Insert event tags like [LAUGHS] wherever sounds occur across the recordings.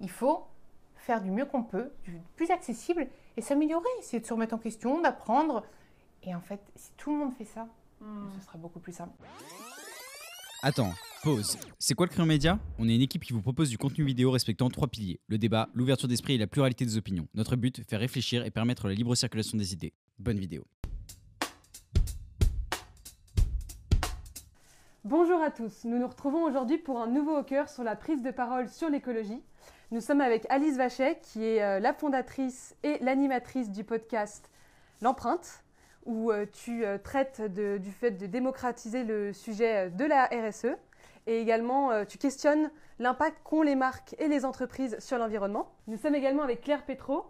il faut faire du mieux qu'on peut, du plus accessible et s'améliorer, essayer de se remettre en question, d'apprendre. Et en fait, si tout le monde fait ça, Hmm. ce sera beaucoup plus simple. Attends, pause. C'est quoi le Crayon Média? On est une équipe qui vous propose du contenu vidéo respectant trois piliers le débat, l'ouverture d'esprit et la pluralité des opinions. Notre but, faire réfléchir et permettre la libre circulation des idées. Bonne vidéo. Bonjour à tous, nous nous retrouvons aujourd'hui pour un nouveau hacker sur la prise de parole sur l'écologie. Nous sommes avec Alice Vachet, qui est euh, la fondatrice et l'animatrice du podcast L'empreinte, où euh, tu euh, traites du fait de démocratiser le sujet de la RSE et également tu questionnes l'impact qu'ont les marques et les entreprises sur l'environnement. Nous sommes également avec Claire Petro,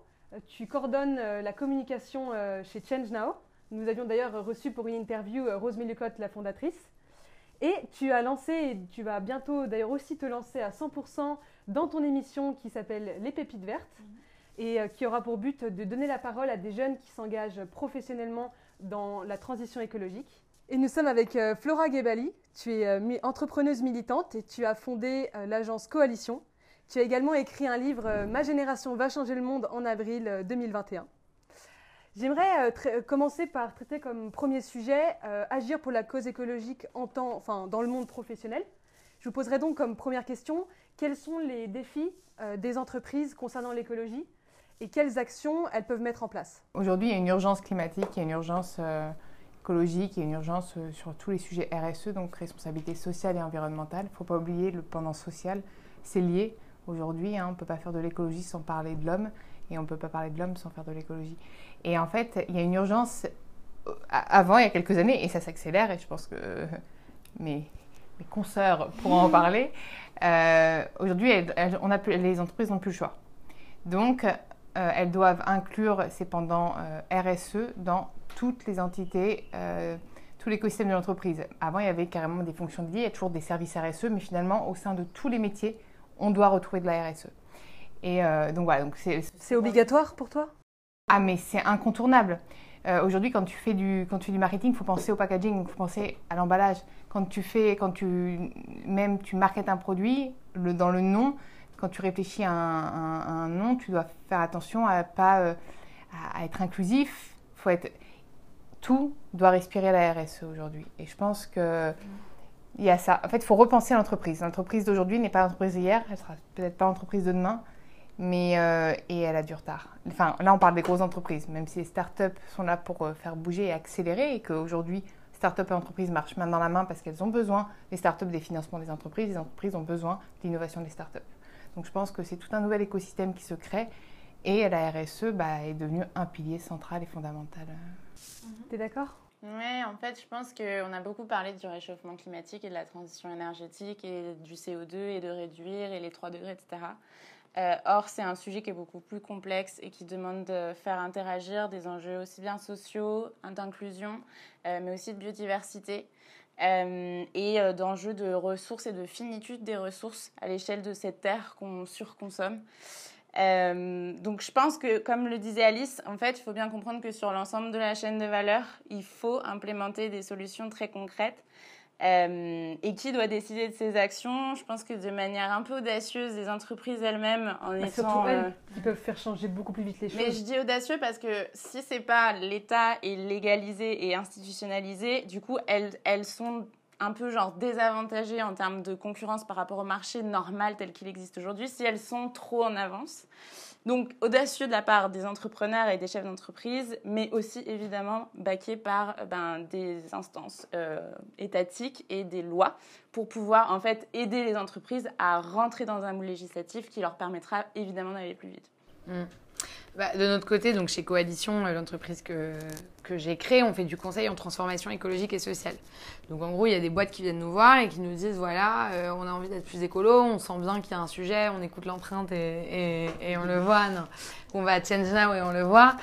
tu coordonnes la communication chez Change Now. Nous avions d'ailleurs reçu pour une interview Rose Millicotte, la fondatrice. Et tu as lancé, et tu vas bientôt d'ailleurs aussi te lancer à 100% dans ton émission qui s'appelle Les Pépites Vertes et euh, qui aura pour but de donner la parole à des jeunes qui s'engagent professionnellement dans la transition écologique. Et nous sommes avec euh, Flora Gebali. Tu es euh, entrepreneuse militante et tu as fondé l'agence Coalition. Tu as également écrit un livre Ma génération va changer le monde en avril euh, 2021. J'aimerais commencer par traiter comme premier sujet agir pour la cause écologique en temps, enfin, dans le monde professionnel. Je vous poserai donc comme première question quels sont les défis euh, des entreprises concernant l'écologie et quelles actions elles peuvent mettre en place? Aujourd'hui, il y a une urgence climatique, il y a une urgence euh, écologique, il y a une urgence euh, sur tous les sujets RSE, donc responsabilité sociale et environnementale. Il ne faut pas oublier le pendant social, c'est lié. Aujourd'hui, hein, on ne peut pas faire de l'écologie sans parler de l'homme et on ne peut pas parler de l'homme sans faire de l'écologie. Et en fait, il y a une urgence avant, il y a quelques années, et ça s'accélère, et je pense que euh, mes, consoeurs pourront en parler. Euh, Aujourd'hui, elles- elles- on a plus- les entreprises n'ont plus le choix. Donc, euh, elles doivent inclure ces pendants euh, RSE dans toutes les entités, tout l'écosystème de l'entreprise. Avant, il y avait carrément des fonctions dédiées, il y a toujours des services RSE, mais finalement, au sein de tous les métiers, on doit retrouver de la RSE. Et donc voilà, donc c'est C'est obligatoire pour toi? Ah, mais c'est incontournable. Euh, Aujourd'hui, quand tu fais du marketing, il faut penser au packaging, il faut penser à l'emballage. Quand tu fais, quand tu même tu marketes un produit, dans le nom, quand tu réfléchis à un, nom, tu dois faire attention à pas euh, à, être inclusif. Faut être tout doit respirer la RSE aujourd'hui. Et je pense que il y a ça. En fait, il faut repenser l'entreprise. L'entreprise d'aujourd'hui n'est pas l'entreprise d'hier, elle sera peut-être pas l'entreprise de demain mais euh, et elle a du retard. Enfin, là, on parle des grosses entreprises, même si les startups sont là pour euh, faire bouger et accélérer, et qu'aujourd'hui, startups et entreprises marchent main dans la main parce qu'elles ont besoin, les startups, des financements des entreprises, les entreprises ont besoin de l'innovation des startups. Donc, je pense que c'est tout un nouvel écosystème qui se crée, et la RSE bah, est devenue un pilier central et fondamental. T'es d'accord? Ouais, en fait, je pense qu'on a beaucoup parlé du réchauffement climatique et de la transition énergétique et du CO2 et de réduire et les 3 degrés, etc. Euh, or, c'est un sujet qui est beaucoup plus complexe et qui demande de faire interagir des enjeux aussi bien sociaux, d'inclusion, euh, mais aussi de biodiversité euh, et d'enjeux de ressources et de finitude des ressources à l'échelle de cette terre qu'on surconsomme. Donc je pense que, comme le disait Alice, en fait, il faut bien comprendre que sur l'ensemble de la chaîne de valeur, il faut implémenter des solutions très concrètes. Euh, et qui doit décider de ces actions? Je pense que de manière un peu audacieuse, les entreprises elles-mêmes, en Bah, étant... Euh, elles, qui peuvent faire changer beaucoup plus vite les mais je choses. dis audacieux parce que si c'est pas l'État est légalisé et institutionnalisé, du coup elles, elles sont un peu genre désavantagées en termes de concurrence par rapport au marché normal tel qu'il existe aujourd'hui si elles sont trop en avance. Donc audacieux de la part des entrepreneurs et des chefs d'entreprise, mais aussi évidemment baqué par ben, des instances euh, étatiques et des lois pour pouvoir en fait aider les entreprises à rentrer dans un moule législatif qui leur permettra évidemment d'aller plus vite. Bah, de notre côté, donc chez Coalition, euh, l'entreprise que, que j'ai créée, on fait du conseil en transformation écologique et sociale. Donc en gros, il y a des boîtes qui viennent nous voir et qui nous disent voilà, euh, on a envie d'être plus écolo, on sent bien qu'il y a un sujet, on écoute l'empreinte et, et, on le voit. Non. On va à Change Now et on le voit.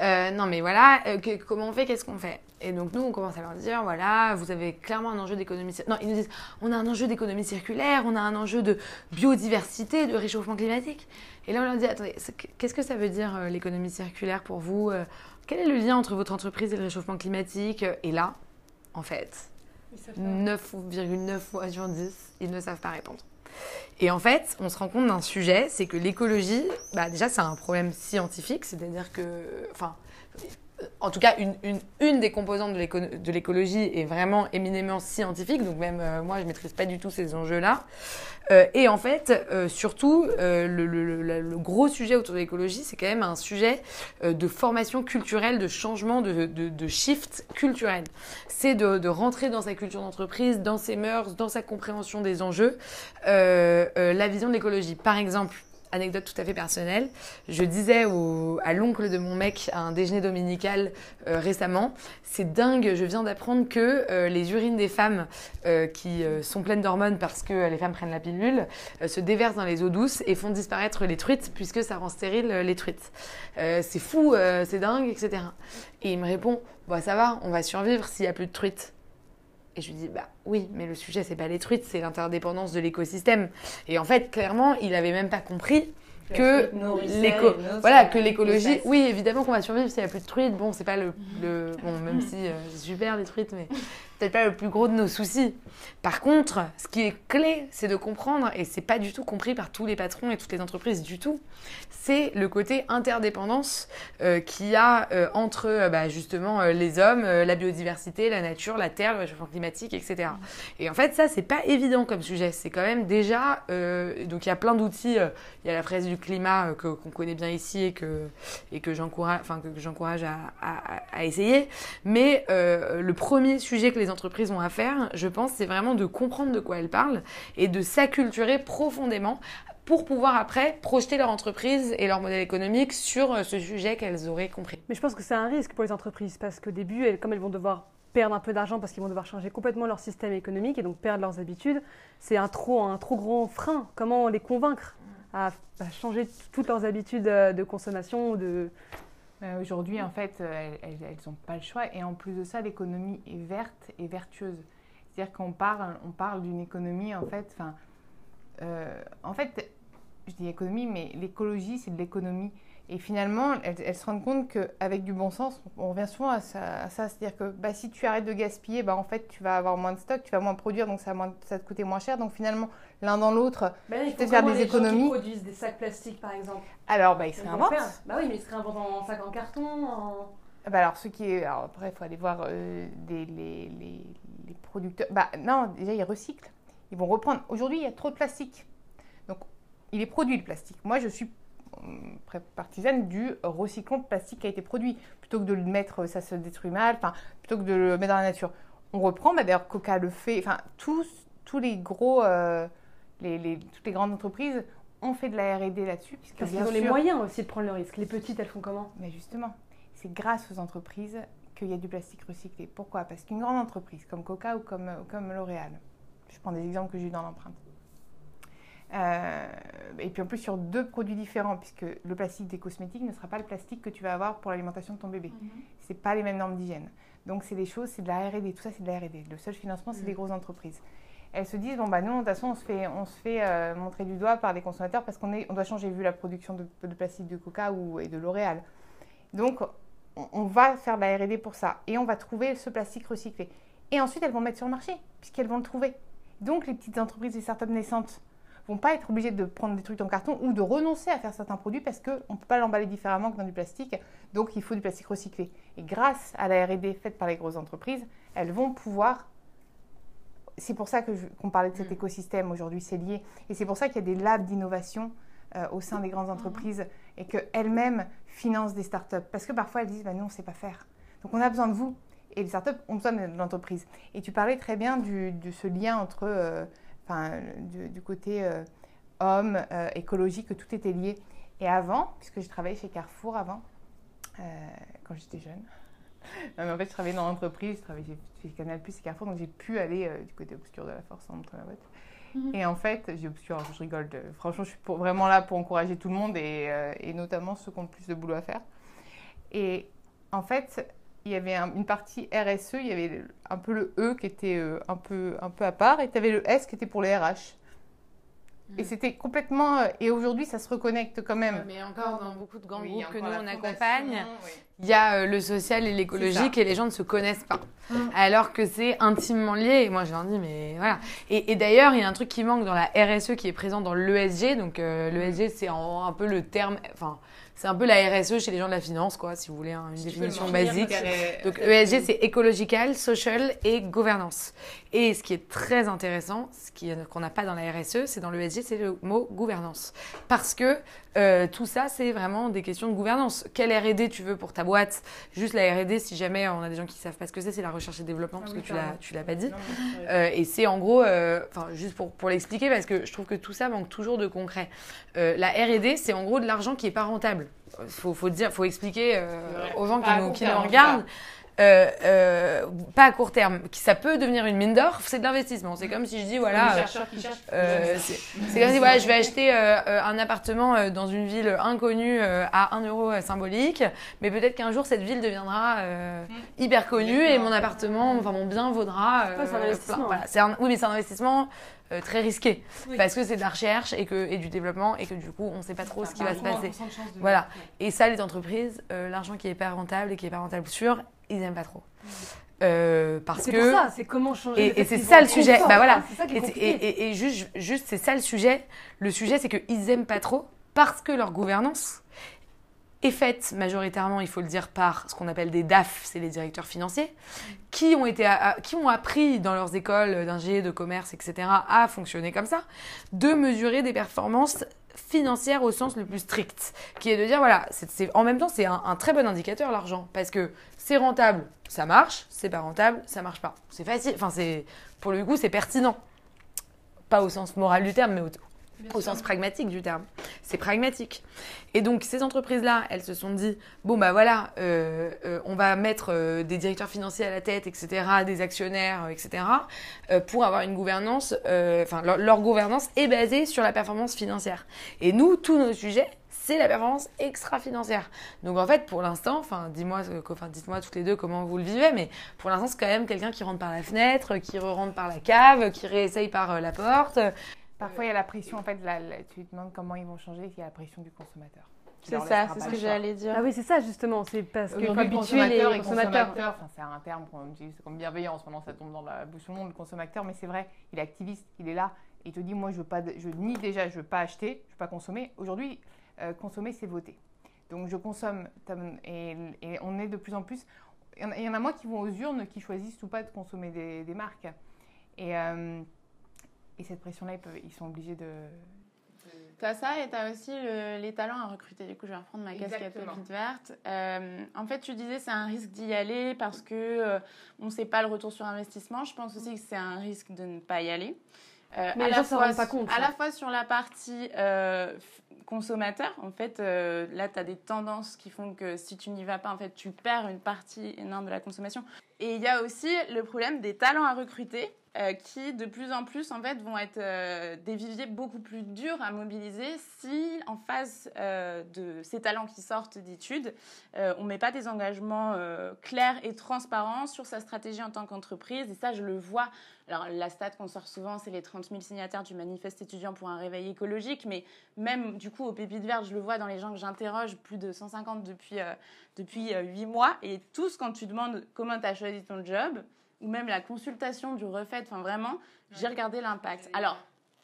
Euh, non, mais voilà, euh, comment on fait, qu'est-ce qu'on fait? Et donc nous, on commence à leur dire voilà, vous avez clairement un enjeu d'économie. Non, ils nous disent on a un enjeu d'économie circulaire, on a un enjeu de biodiversité, de réchauffement climatique. Et là, on leur dit attendez, qu'est-ce que ça veut dire euh, l'économie circulaire pour vous Euh, Quel est le lien entre votre entreprise et le réchauffement climatique Et là, en fait, 9,9 fois sur 10, ils ne savent pas répondre. Et en fait, on se rend compte d'un sujet, c'est que l'écologie, bah déjà, c'est un problème scientifique, c'est-à-dire que, enfin, en tout cas, une, des composantes de l'écologie est vraiment éminemment scientifique. Donc même euh, moi, je maîtrise pas du tout ces enjeux-là. Euh, et en fait, euh, surtout, le, gros sujet autour de l'écologie, c'est quand même un sujet de formation culturelle, de changement, de shift culturel. C'est de, de, rentrer dans sa culture d'entreprise, dans ses mœurs, dans sa compréhension des enjeux, la vision de l'écologie. Par exemple, anecdote tout à fait personnelle. Je disais au, à l'oncle de mon mec à un déjeuner dominical euh, récemment, c'est dingue, je viens d'apprendre que euh, les urines des femmes euh, qui sont pleines d'hormones parce que les femmes prennent la pilule se déversent dans les eaux douces et font disparaître les truites puisque ça rend stérile les truites. c'est fou, c'est dingue, etc. Et il me répond, bah ça va, on va survivre s'il y a plus de truites. Et je lui dis, bah oui, mais le sujet, c'est pas les truites, c'est l'interdépendance de l'écosystème. Et en fait, clairement, il avait même pas compris que l'éco voilà que l'écologie oui évidemment qu'on va survivre s'il n'y a plus de truites bon c'est pas le, le, bon même [LAUGHS] si euh, c'est super les truites mais peut-être pas le plus gros de nos soucis. Par contre ce qui est clé c'est de comprendre et c'est pas du tout compris par tous les patrons et toutes les entreprises du tout c'est le côté interdépendance euh, qu'il y a euh, entre euh, bah, justement les hommes la biodiversité la nature la terre le réchauffement climatique etc et en fait ça c'est pas évident comme sujet. C'est quand même déjà donc il y a plein d'outils il y a la fraise du climat euh, qu'on connaît bien ici et que, et que j'encourage que, que j'encourage à, à, essayer. Mais le premier sujet que les entreprises ont à faire, je pense, c'est vraiment de comprendre de quoi elles parlent et de s'acculturer profondément pour pouvoir après projeter leur entreprise et leur modèle économique sur euh, ce sujet qu'elles auraient compris. Mais je pense que c'est un risque pour les entreprises parce qu'au début, comme elles vont devoir perdre un peu d'argent parce qu'ils vont devoir changer complètement leur système économique et donc perdre leurs habitudes, c'est un trop, un trop grand frein. Comment les convaincre à, à changer toutes leurs habitudes euh, de consommation de... Euh, Aujourd'hui, en fait, euh, elles n'ont pas le choix. Et en plus de ça, l'économie est verte et vertueuse. C'est-à-dire qu'on parle, on parle d'une économie, en fait, enfin, euh, en fait, je dis économie, mais l'écologie, c'est de l'économie. Et finalement, elles, elles, se rendent compte qu'avec du bon sens, on revient souvent à ça. ça C'est-à-dire que bah, si tu arrêtes de gaspiller, bah, en fait, tu vas avoir moins de stock, tu vas moins produire, donc ça va, moins, ça va te coûter moins cher. Donc finalement, l'un dans l'autre, bah, peut faire des les économies. Gens qui produisent des sacs plastiques, par exemple? Alors, bah, ils se réinventent. Bah oui, mais ils se réinventent en sacs en carton, en... Bah alors, ce qui est. Alors, après, il faut aller voir euh, des, les, les, les, producteurs. Bah, non, déjà, ils recyclent. Ils vont reprendre. Aujourd'hui, il y a trop de plastique. Donc, il est produit le plastique. Moi, je suis partisane du recyclant de plastique qui a été produit. Plutôt que de le mettre, ça se détruit mal, enfin, plutôt que de le mettre dans la nature. On reprend, bah, d'ailleurs, Coca le fait. Enfin, tous, tous les gros. Euh, les, les, toutes les grandes entreprises ont fait de la R&D là-dessus. Parce qu'ils ont sûr, les moyens aussi de prendre le risque. Les petites, elles font comment? Mais justement, c'est grâce aux entreprises qu'il y a du plastique recyclé. Pourquoi? Parce qu'une grande entreprise comme Coca ou comme, ou comme L'Oréal, je prends des exemples que j'ai eu dans l'empreinte, euh, et puis en plus sur deux produits différents, puisque le plastique des cosmétiques ne sera pas le plastique que tu vas avoir pour l'alimentation de ton bébé. Mm -hmm. C'est pas les mêmes normes d'hygiène. Donc c'est des choses, c'est de la R&D, tout ça c'est de la R&D. Le seul financement, c'est -hmm. des grosses entreprises. Elles se disent bon bah nous de toute façon on se fait, on se fait euh, montrer du doigt par les consommateurs parce qu'on est, on doit changer vu la production de, de plastique de Coca ou et de L'Oréal. Donc on, on va faire de la R&D pour ça et on va trouver ce plastique recyclé. Et ensuite elles vont le mettre sur le marché puisqu'elles vont le trouver. Donc les petites entreprises et startups naissantes vont pas être obligés de prendre des trucs en carton ou de renoncer à faire certains produits parce qu'on ne peut pas l'emballer différemment que dans du plastique. Donc il faut du plastique recyclé. Et grâce à la R&D faite par les grosses entreprises, elles vont pouvoir... C'est pour ça qu'on qu parlait de cet mmh. écosystème aujourd'hui, c'est lié. Et c'est pour ça qu'il y a des labs d'innovation euh, au sein des grandes entreprises mmh. et qu'elles-mêmes financent des startups. Parce que parfois elles disent, bah, nous on ne sait pas faire. Donc on a besoin de vous. Et les startups ont besoin de l'entreprise. Et tu parlais très bien du, de ce lien entre... Euh, enfin, du, du côté euh, homme, euh, écologique, que tout était lié. Et avant, puisque j'ai travaillé chez Carrefour avant, euh, quand j'étais jeune, [LAUGHS] non, mais en fait, je travaillais dans l'entreprise, je travaillais chez Canal Plus et Carrefour, donc j'ai pu aller euh, du côté obscur de la force en montrant ma boîte. Mm -hmm. Et en fait, j'ai obscur, je rigole, de, franchement, je suis pour, vraiment là pour encourager tout le monde et, et, notamment ceux qui ont le plus de boulot à faire. Et en fait, il y avait un, une partie RSE, il y avait un peu le E qui était euh, un, peu, un peu à part, et tu avais le S qui était pour les RH. Et c'était complètement. euh, Et aujourd'hui, ça se reconnecte quand même. Mais encore dans beaucoup de grands Oui, groupes que nous on accompagne, oui. Il y a euh, le social et l'écologique et les gens ne se connaissent pas. Mm. Alors que c'est intimement lié. Et moi, je leur dis, mais voilà. Et, et d'ailleurs, il y a un truc qui manque dans la RSE qui est présent dans l'ESG. Donc, euh, l'ESG, c'est en- un peu le terme. Enfin, c'est un peu la RSE chez les gens de la finance, quoi, si vous voulez, hein, une définition basique. Donc ESG, c'est ecological, social et gouvernance. Et ce qui est très intéressant, ce qu'on n'a pas dans la RSE, c'est dans l'ESG, c'est le mot gouvernance. Parce que euh, tout ça, c'est vraiment des questions de gouvernance. Quelle R&D tu veux pour ta boîte Juste la R&D, si jamais on a des gens qui savent pas ce que c'est, c'est la recherche et développement, parce que tu l'as, tu l'as pas dit. Euh, et c'est en gros, euh, enfin juste pour, pour l'expliquer, parce que je trouve que tout ça manque toujours de concret. Euh, la R&D, c'est en gros de l'argent qui est pas rentable. Faut, faut dire, faut expliquer aux gens qui nous, qui nous regardent. Euh, euh, pas à court terme, qui ça peut devenir une mine d'or, c'est de l'investissement. C'est comme si je dis voilà, euh, euh, c'est comme si voilà, je vais acheter un appartement dans une ville inconnue à 1 euro symbolique, mais peut-être qu'un jour cette ville deviendra euh, hyper connue et mon appartement, enfin mon bien vaudra. plein. Voilà, un- oui, mais c'est un investissement très risqué Oui. parce que c'est de la recherche et, que, et du développement et que du coup on ne sait pas trop ce qui va se passer. Voilà. Et ça, les entreprises, euh, l'argent qui est pas rentable et qui est pas rentable sûr, ils n'aiment pas trop. Euh, parce C'est que pour ça, c'est comment changer. et, et c'est ça le sujet. Bah voilà. C'est ça qui est Et, juste, juste c'est ça le sujet. Le sujet, c'est qu'ils aiment pas trop parce que leur gouvernance est faite majoritairement, il faut le dire, par ce qu'on appelle des DAF, c'est les directeurs financiers, qui ont, été à- qui ont appris dans leurs écoles d'ingé, de commerce, etc., à fonctionner comme ça, de mesurer des performances financières au sens le plus strict, qui est de dire, voilà, c'est- en même temps, c'est un, un très bon indicateur, l'argent, parce que c'est rentable, ça marche, c'est pas rentable, ça marche pas. C'est facile, enfin, c'est, pour le coup, c'est pertinent. Pas au sens moral du terme, mais au, au sens pragmatique du terme. C'est pragmatique. Et donc, ces entreprises-là, elles se sont dit, bon, bah voilà, euh, euh, on va mettre euh, des directeurs financiers à la tête, etc., des actionnaires, euh, etc., euh, pour avoir une gouvernance, euh, enfin, leur, leur gouvernance est basée sur la performance financière. Et nous, tous nos sujets, c'est la performance extra-financière. Donc en fait, pour l'instant, enfin, dis-moi, enfin, dites-moi toutes les deux comment vous le vivez, mais pour l'instant, c'est quand même quelqu'un qui rentre par la fenêtre, qui re-rentre par la cave, qui réessaye par la porte. Parfois, il y a la pression. En fait, la- la- tu te demandes comment ils vont changer. Il y a la pression du consommateur. C'est ça, c'est ce que j'allais dire. Ah oui, c'est ça justement. C'est parce Aujourd'hui, le habituer les consommateur consommateurs. consommateur, enfin, c'est un terme qu'on utilise comme bienveillance, maintenant ça tombe dans la bouche du monde, le consommateur, mais c'est vrai, il est activiste, il est là, et il te dit, moi je veux pas, je nie déjà, je veux pas acheter, je veux pas consommer. Aujourd'hui, euh, consommer, c'est voter. Donc je consomme, et, et on est de plus en plus, il y en a- il y, en a moins qui vont aux urnes, qui choisissent ou pas de consommer des, des marques. Et, euh, et cette pression-là, ils, peuvent- ils sont obligés de... T'as ça et t'as aussi le- les talents à recruter. Du coup, je vais reprendre ma casquette pépite verte. Euh, en fait, tu disais c'est un risque d'y aller parce que euh, on ne sait pas le retour sur investissement. Je pense aussi que c'est un risque de ne pas y aller. Euh, Mais à les la gens fois pas compte, À ça. la fois sur la partie euh, consommateur, en fait, euh, là, tu as des tendances qui font que si tu n'y vas pas, en fait, tu perds une partie énorme de la consommation. Et il y a aussi le problème des talents à recruter. euh, qui de plus en plus en fait vont être euh, des viviers beaucoup plus durs à mobiliser si en face euh, de ces talents qui sortent d'études, on met pas des engagements clairs et transparents sur sa stratégie en tant qu'entreprise. Et ça, je le vois. Alors, la stat qu'on sort souvent, c'est les 30 000 signataires du manifeste étudiant pour un réveil écologique. Mais même, du coup, au Pépite Verte, je le vois dans les gens que j'interroge, plus de 150 depuis, depuis euh, 8 mois. Et tous, quand tu demandes comment tu as choisi ton job, ou même la consultation du refait, enfin vraiment, j'ai regardé l'impact. Alors,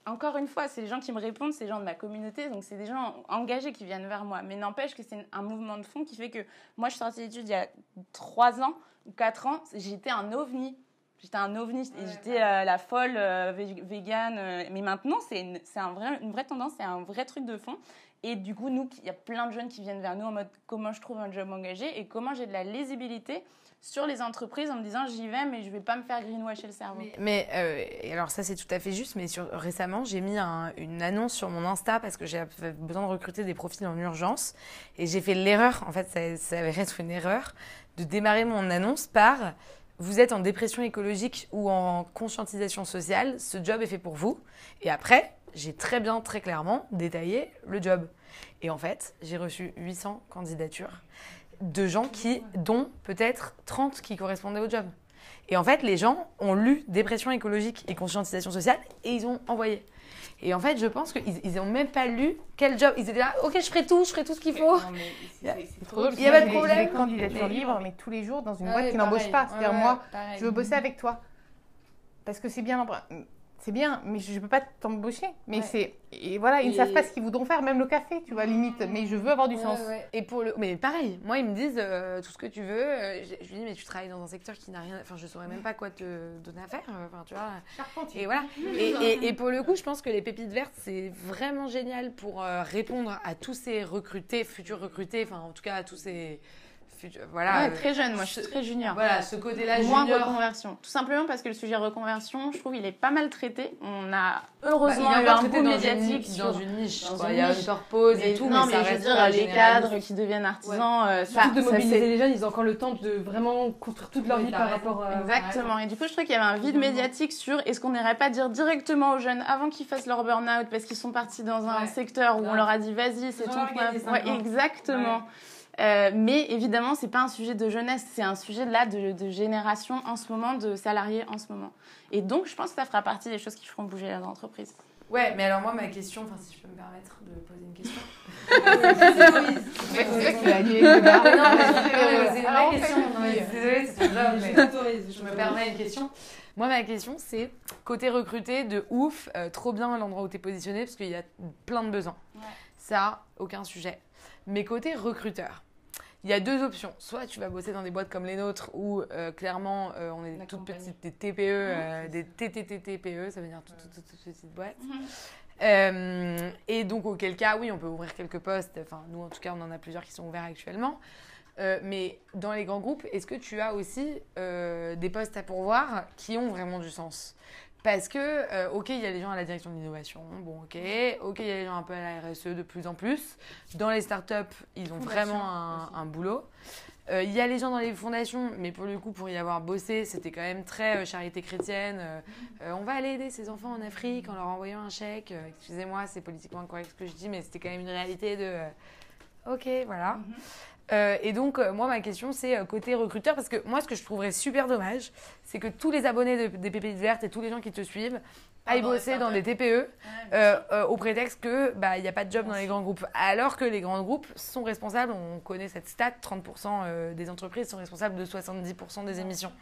encore une fois, c'est les gens qui me répondent, c'est les gens de ma communauté, donc c'est des gens engagés qui viennent vers moi. Mais n'empêche que c'est un mouvement de fond qui fait que moi, je suis sortie d'études il y a 3 ans ou 4 ans, j'étais un ovni. J'étais un ovni, et j'étais euh, la folle euh, végane. euh, mais maintenant, c'est une, c'est un vrai, une vraie tendance, c'est un vrai truc de fond. Et du coup, nous, il y a plein de jeunes qui viennent vers nous en mode comment je trouve un job engagé et comment j'ai de la lisibilité sur les entreprises en me disant j'y vais, mais je vais pas me faire greenwasher le cerveau. Mais, euh, alors ça c'est tout à fait juste, mais récemment j'ai mis un- une annonce sur mon Insta parce que j'avais besoin de recruter des profils en urgence et j'ai fait l'erreur, en fait ça, ça avait [LAUGHS] être une erreur, de démarrer mon annonce par vous êtes en dépression écologique ou en conscientisation sociale, ce job est fait pour vous. Et après, j'ai très bien, très clairement détaillé le job. Et en fait, j'ai reçu 800 candidatures de gens qui, dont peut-être 30 qui correspondaient au job. Et en fait, les gens ont lu dépression écologique et conscientisation sociale et ils ont envoyé. Et en fait, je pense qu'ils ils ont même pas lu quel job. Ils étaient là, ok, je ferai tout, je ferai tout ce qu'il faut. Non, mais. Il y a pas de problème. Des candidatures Mais- libres, mais tous les jours dans une boîte qui n'embauche pas. C'est-à-dire, Ouais, moi, pareil. je veux bosser avec toi. Parce que c'est bien C'est bien, mais je ne peux pas t'embaucher. Mais Ouais. c'est. Et voilà, ils ne Et- savent pas ce qu'ils voudront faire, même le café, tu vois, limite. Mais je veux avoir du Ouais, sens. ouais. Et pour le, mais pareil, moi ils me disent euh, tout ce que tu veux. euh, je, je lui dis mais tu travailles dans un secteur qui n'a rien, enfin je saurais même pas quoi te donner à faire. euh, Enfin tu vois. Et voilà. Et, et- et pour le coup, je pense que les pépites vertes c'est vraiment génial pour euh, répondre à tous ces recrutés, futurs recrutés, enfin en tout cas à tous ces voilà. Ouais, euh, très jeune, moi je suis très junior. Voilà, ce côté-là Moins junior. reconversion. Tout simplement parce que le sujet reconversion, je trouve, il est pas mal traité. On a Bah, heureusement il eu un boom médiatique une, sur... dans une niche. dans quoi. une Il y a une corpose et Mais- tout, non, mais, mais, ça je veux reste dire, les généraliste. cadres qui deviennent artisans. euh, ça- de ça, mobiliser les jeunes, ils ont encore le temps de vraiment construire toute leur vie par rapport à. Exactement. Et du coup, je trouvais qu'il y avait un vide médiatique sur est-ce qu'on n'irait pas dire directement aux jeunes avant qu'ils fassent leur burn-out parce qu'ils sont partis dans un Ouais. secteur où Ouais. on leur a dit vas-y, c'est ton Ouais, exactement. Euh, mais évidemment, c'est pas un sujet de jeunesse, c'est un sujet là de, de génération en ce moment, de salariés en ce moment. Et donc, je pense que ça fera partie des choses qui feront bouger l'entreprise. Ouais, mais alors moi, ma question, enfin si je peux me permettre de poser une question. [LAUGHS] C'est. Désolée, ton job, mais je me permets une question. Moi, ma question, c'est côté recruté, de ouf, euh, trop bien l'endroit où tu es positionné, parce qu'il y a plein de besoins. Ça, aucun sujet. Mais côté recruteur, il y a deux options. Soit tu vas bosser dans des boîtes comme les nôtres, où euh, clairement, euh, on est des toutes petites, des TPE, euh, des TTTTPE, ça veut dire toutes, petites boîtes. Euh, et donc, auquel cas, oui, on peut ouvrir quelques postes. Enfin, nous, en tout cas, on en a plusieurs qui sont ouverts actuellement. Mais dans les grands groupes, est-ce que tu as aussi des postes à pourvoir qui ont vraiment du sens? Parce que, euh, ok, il y a les gens à la direction de l'innovation, bon, ok. Ok, il y a les gens un peu à la RSE de plus en plus. Dans les startups, ils ont vraiment un, un boulot. Euh, Il y a les gens dans les fondations, mais pour le coup, pour y avoir bossé, c'était quand même très euh, charité chrétienne. Euh, on va aller aider ces enfants en Afrique en leur envoyant un chèque. Excusez-moi, c'est politiquement incorrect ce que je dis, mais c'était quand même une réalité de. ok, voilà. Euh, et donc, euh, moi, ma question, c'est euh, côté recruteur, parce que moi, ce que je trouverais super dommage, c'est que tous les abonnés de- des Pépites Vertes et tous les gens qui te suivent aillent bosser dans des. TPE euh, euh, au prétexte que bah il n'y a pas de job dans les grands groupes. Alors que les grands groupes sont responsables, on connaît cette stat, 30% euh, des entreprises sont responsables de 70% des émissions.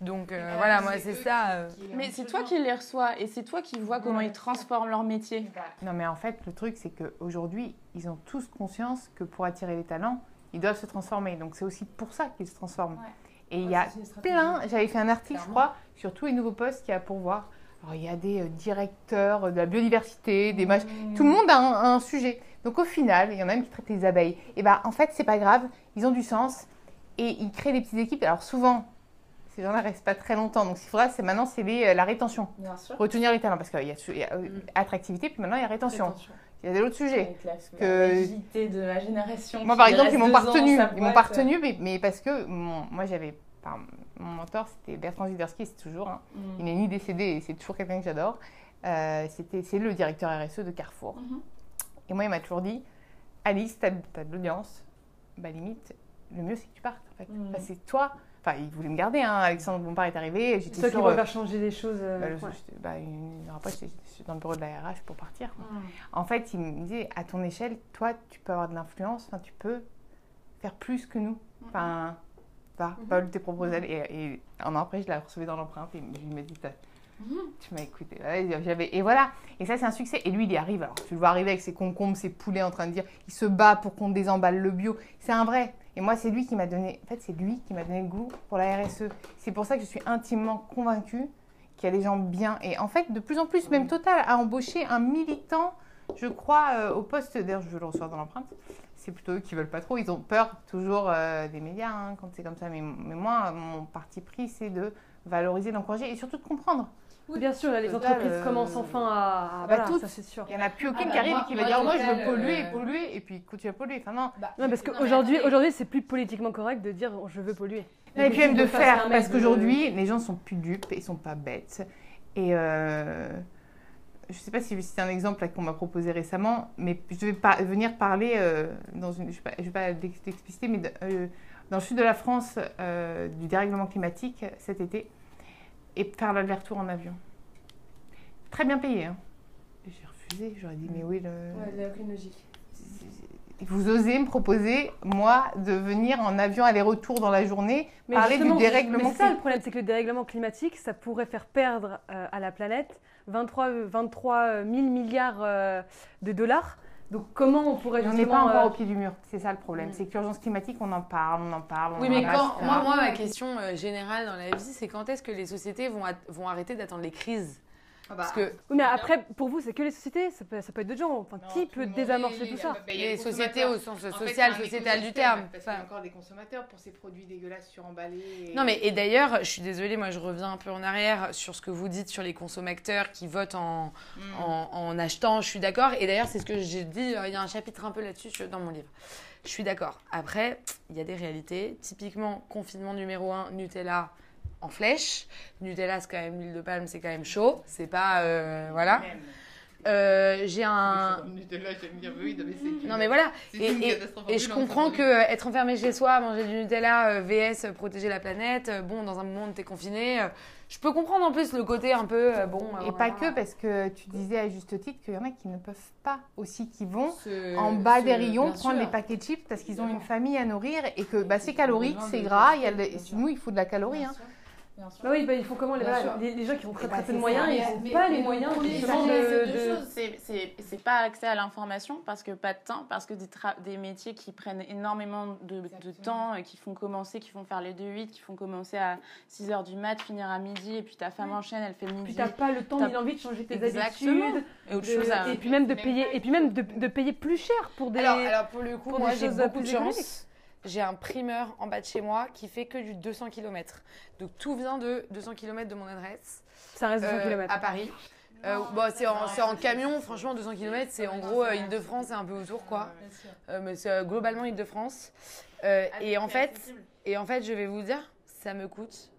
Donc euh, voilà, moi c'est ça. euh, Mais c'est toi qui les reçois et c'est toi qui vois comment ils transforment leur métier. Non, mais en fait, le truc, c'est qu'aujourd'hui, ils ont tous conscience que pour attirer les talents, ils doivent se transformer. Donc, c'est aussi pour ça qu'ils se transforment. Et il y a plein, j'avais fait un article, je crois, sur tous les nouveaux postes qu'il y a pour voir. Alors, il y a des euh, directeurs de la biodiversité, des mach... Tout le monde a un, un sujet. Donc, au final, il y en a même qui traitent les abeilles. Et ben, en fait, c'est pas grave, ils ont du sens et ils créent des petites équipes. Alors, souvent, ces gens-là restent pas très longtemps. Donc, ce qu'il faudra, c'est maintenant, c'est euh, la rétention. Bien sûr. Retenir les talents. Parce qu'il y a, il y a, euh, Mm. attractivité, puis maintenant, il y a rétention. Il y a des autres sujets. La, Que- l'agilité de la génération. Moi, par exemple, ils m'ont sa Ils m'ont retenu, mais, mais parce que mon- moi, j'avais. enfin, mon mentor, c'était Bertrand Ziderski, c'est toujours. hein. Mm. Il n'est ni décédé et c'est toujours quelqu'un que j'adore. Euh, c'est le directeur RSE de Carrefour. Mhm. Et moi, il m'a toujours dit Alice, t'as, t'as de l'audience. Bah, limite, le mieux, c'est que tu partes. En fait. Enfin, c'est toi. Enfin, il voulait me garder. Hein. Alexandre Bompard est arrivé. C'est J'étais toi qui sûre, euh, faire changer les choses. euh, bah, ouais. bah, une heure après, j'étais dans le bureau de la RH pour partir. quoi. En fait, il me disait, à ton échelle, toi, tu peux avoir de l'influence, enfin, tu peux faire plus que nous. Enfin, va, va tes propres ailes. Et, et un an après, je la recevais dans l'empreinte et il me dit, tu m'as écouté. J'avais- Et voilà. Et ça, c'est un succès. Et lui, il y arrive. Alors, tu le vois arriver avec ses concombres, ses poulets en train de dire, il se bat pour qu'on désemballe le bio. C'est un vrai. Et moi, c'est lui qui m'a donné, en fait, c'est lui qui m'a donné le goût pour la RSE. C'est pour ça que je suis intimement convaincue qu'il y a des gens bien. Et en fait, de plus en plus, même Total a embauché un militant, je crois, euh, au poste. D'ailleurs, je le recevoir dans l'empreinte. C'est plutôt eux qui veulent pas trop. Ils ont peur toujours euh, des médias hein, quand c'est comme ça. Mais, mais moi, mon parti pris, c'est de valoriser, d'encourager et surtout de comprendre. Bien sûr, là, les Total, entreprises euh, commencent enfin à. bah, voilà, toutes. ça c'est sûr. Il n'y en a plus aucune bah, qui arrive moi- et qui va dire Moi, je veux polluer, polluer, et puis continue à polluer. Enfin, non. Non, parce Non, mais qu'aujourd'hui, aujourd'hui, c'est plus politiquement correct de dire je veux polluer. Et puis même de faire, parce de- qu'aujourd'hui, les gens sont plus dupes et sont pas bêtes. Et euh, je ne sais pas si c'est un exemple qu'on m'a proposé récemment, mais je vais pas, venir parler euh, dans une, je ne vais pas, l'expliciter, mais de- euh, dans le sud de la France, euh, du dérèglement climatique cet été, et faire l'aller-retour en avion. Très bien payé. hein. J'ai refusé. J'aurais dit, mais oui, le... Ouais, il n'y a aucune logique. vous osez me proposer, moi, de venir en avion aller-retour dans la journée, parler du dérèglement Mais c'est ça climatique. le problème, c'est que le dérèglement climatique, ça pourrait faire perdre euh, à la planète 23, 23 000 milliards euh, de dollars. Donc comment on pourrait Et on n'est justement, pas encore euh, au pied du mur, c'est ça le problème. Mm. C'est que l'urgence climatique, on en parle, on en parle. On Oui, en mais parle, quand, moi, moi, ma question euh, générale dans la vie, c'est quand est-ce que les sociétés vont, at- vont arrêter d'attendre les crises? Parce que Oui, mais après, pour vous, c'est que les sociétés, ça peut, ça peut être d'autres gens. Enfin, Non, qui peut désamorcer tout ça? bah, il y a les sociétés au sens En social, sociétal du terme. Parce qu'il y a Enfin, encore des consommateurs pour ces produits dégueulasses suremballés. et- Non, mais et d'ailleurs, je suis désolée, moi je reviens un peu en arrière sur ce que vous dites sur les consommateurs qui votent en, Mm. en, en achetant. Je suis d'accord. Et d'ailleurs, c'est ce que j'ai dit. euh, Il y a un chapitre un peu là-dessus dans mon livre. Je suis d'accord. Après, il y a des réalités. Typiquement, confinement numéro 1, Nutella en flèche. Nutella, c'est quand même l'huile de palme, c'est quand même chaud. C'est pas. euh, voilà. Euh, j'ai un. Nutella, j'aime bien, oui, non, mais c'est- Non, mais voilà. Et, je comprends hein, que euh, être enfermé chez soi, manger du Nutella, euh, VS, protéger la planète, euh, bon, dans un moment où t'es confiné, euh, je peux comprendre en plus le côté un peu euh, bon. Et pas que, parce que tu disais à juste titre qu'il y en a qui ne peuvent pas aussi, qui vont Ce- en bas ce- des rayons prendre sûr. les paquets de chips parce qu'ils ont une famille à nourrir et que bah, c'est calorique, c'est gras, il y a le- nous il faut de la calorie. Hein. Bah oui, bah, il faut comment les, les, les gens qui ont très bah, très peu de moyens, ça. ils n'ont pas les moyens justement de, c'est de- pas accès à l'information parce que pas de temps, parce que des, tra- des métiers qui prennent énormément de, de temps, et qui font commencer, qui font faire les 2-8, qui font commencer à 6h du mat, finir à midi, et puis ta femme enchaîne, elle fait Puis midi. t'as pas le temps ni l'envie de changer tes Exactement. habitudes. Et autre de- chose à- et puis même de payer, et puis même de, de payer plus cher pour des. Alors, alors, pour le coup, pour moi des j'ai choses beaucoup de chance. J'ai un primeur en bas de chez moi qui fait que du 200 km. Donc tout vient de 200 km de mon adresse. Ça reste 200 euh, km. à Paris. Euh, bon, c'est en, camion, franchement, 200 km, c'est en gros euh, Île-de-France et un peu autour, quoi. Euh, mais c'est euh, globalement Île-de-France. Euh, et, en fait, et en fait, je vais vous dire, ça me coûte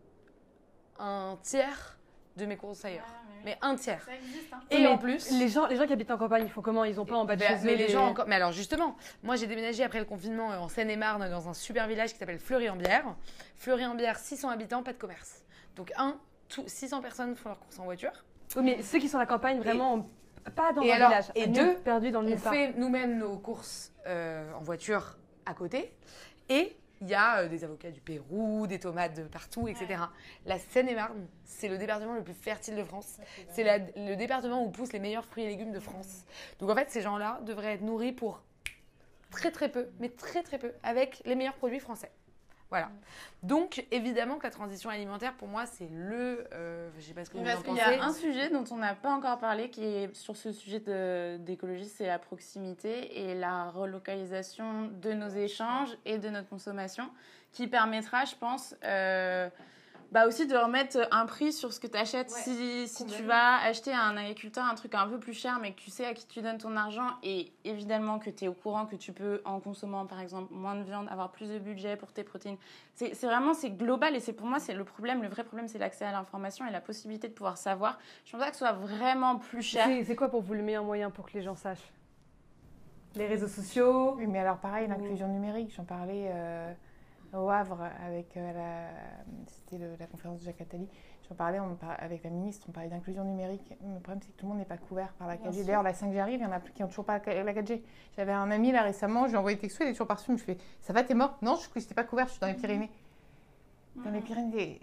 un tiers de mes courses ailleurs. Mais un tiers. Ça existe, hein. Et Mais en plus. Les gens, les gens qui habitent en campagne, ils font comment? Ils ont pas en bas de chez eux mais les gens encore. Mais alors justement, moi j'ai déménagé après le confinement euh, en Seine-et-Marne dans un super village qui s'appelle Fleury-en-Bière. Fleury-en-Bière, 600 habitants, pas de commerce. Donc un, tout, 600 personnes font leurs courses en voiture. Oui, mais ceux qui sont à la campagne, vraiment, pas dans et un alors- village. et deux, perdus dans le On part. fait nous-mêmes nos courses euh, en voiture à côté. Et il y a euh, des avocats du Pérou, des tomates de partout, etc. La Seine-et-Marne, c'est le département le plus fertile de France. C'est le département où poussent les meilleurs fruits et légumes de France. Donc en fait, ces gens-là devraient être nourris pour très très peu, mais très très peu, avec les meilleurs produits français. Voilà. Donc évidemment que la transition alimentaire, pour moi, c'est le... euh, je sais pas ce que vous Parce en qu'il y a un sujet dont on n'a pas encore parlé qui est sur ce sujet d'écologie, c'est la proximité et la relocalisation de nos échanges et de notre consommation qui permettra, je pense, euh, bah aussi de remettre un prix sur ce que tu achètes. si si tu vas acheter à un agriculteur un truc un peu plus cher, mais que tu sais à qui tu donnes ton argent et évidemment que tu es au courant que tu peux, en consommant par exemple moins de viande, avoir plus de budget pour tes protéines. C'est c'est vraiment c'est global et c'est pour moi c'est le problème. Le vrai problème c'est l'accès à l'information et la possibilité de pouvoir savoir. Je pense pas que ce soit vraiment plus cher. C'est c'est quoi pour vous le meilleur moyen pour que les gens sachent? Les réseaux sociaux? Oui, mais alors pareil, l'inclusion numérique, j'en parlais euh, au Havre avec euh, la, c'était le- la conférence de Jacques Attali. J'en parlais on par- avec la ministre, on parlait d'inclusion numérique. Le problème, c'est que tout le monde n'est pas couvert par la 4G. D'ailleurs, la 5G arrive, il y en a plus qui n'ont toujours pas la la 4G. J'avais un ami là récemment, je lui ai envoyé texto, il est toujours par Zoom. Je fais Ça va, t'es mort? Non, je n'étais pas couvert, je suis dans les Pyrénées. Dans les Pyrénées.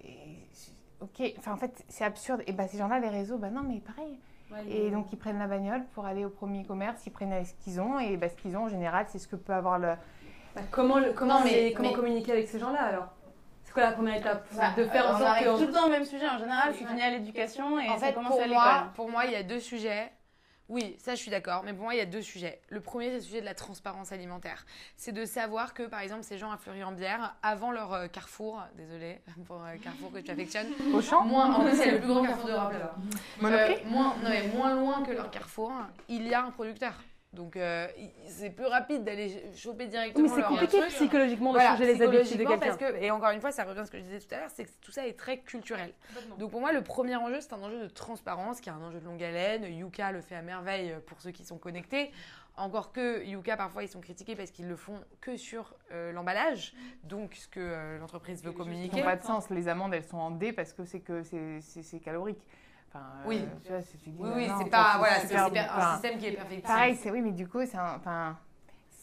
Ok, enfin en fait, c'est absurde. Et bah, ces gens-là, les réseaux, bah non, mais pareil. Et donc, ils prennent la bagnole pour aller au premier commerce, ils prennent ce qu'ils ont, et bah, ce qu'ils ont en général, c'est ce que peut avoir le. Bah, Comment, le- comment, Non, mais- les- comment mais- communiquer avec ces gens-là alors? C'est quoi la première étape? Bah, De faire en on sorte que. tout le temps au même sujet en général, c'est fini à l'éducation et en ça fait, commence pour à moi, l'école. pour moi, il y a deux sujets. Oui, ça je suis d'accord, mais pour moi il y a deux sujets. Le premier, c'est le sujet de la transparence alimentaire. C'est de savoir que, par exemple, ces gens à Fleury-en-Bière, avant leur euh, carrefour, désolé [LAUGHS] pour euh, Carrefour que tu affectionnes, Au champ moins, en plus c'est le plus grand carrefour d'Europe là-bas. Euh, moins, non, mais moins loin que leur carrefour, il y a un producteur. Donc euh, c'est plus rapide d'aller choper directement Mais c'est compliqué truc. psychologiquement de Voilà, changer les habitudes de quelqu'un. parce que, et encore une fois, ça revient à ce que je disais tout à l'heure, c'est que tout ça est très culturel. Donc pour moi, le premier enjeu, c'est un enjeu de transparence, qui est un enjeu de longue haleine. Yuka le fait à merveille pour ceux qui sont connectés. Encore que Yuka, parfois, ils sont critiqués parce qu'ils le font que sur euh, l'emballage, donc ce que euh, l'entreprise veut communiquer. n'ont pas de sens. Les amandes, elles sont en D parce que c'est que c'est calorique. Enfin, Oui. euh, tu vois, c'est- Oui, oui, pas voilà, c'est un système qui est perfectible. Pareil, c'est oui, mais du coup, c'est un-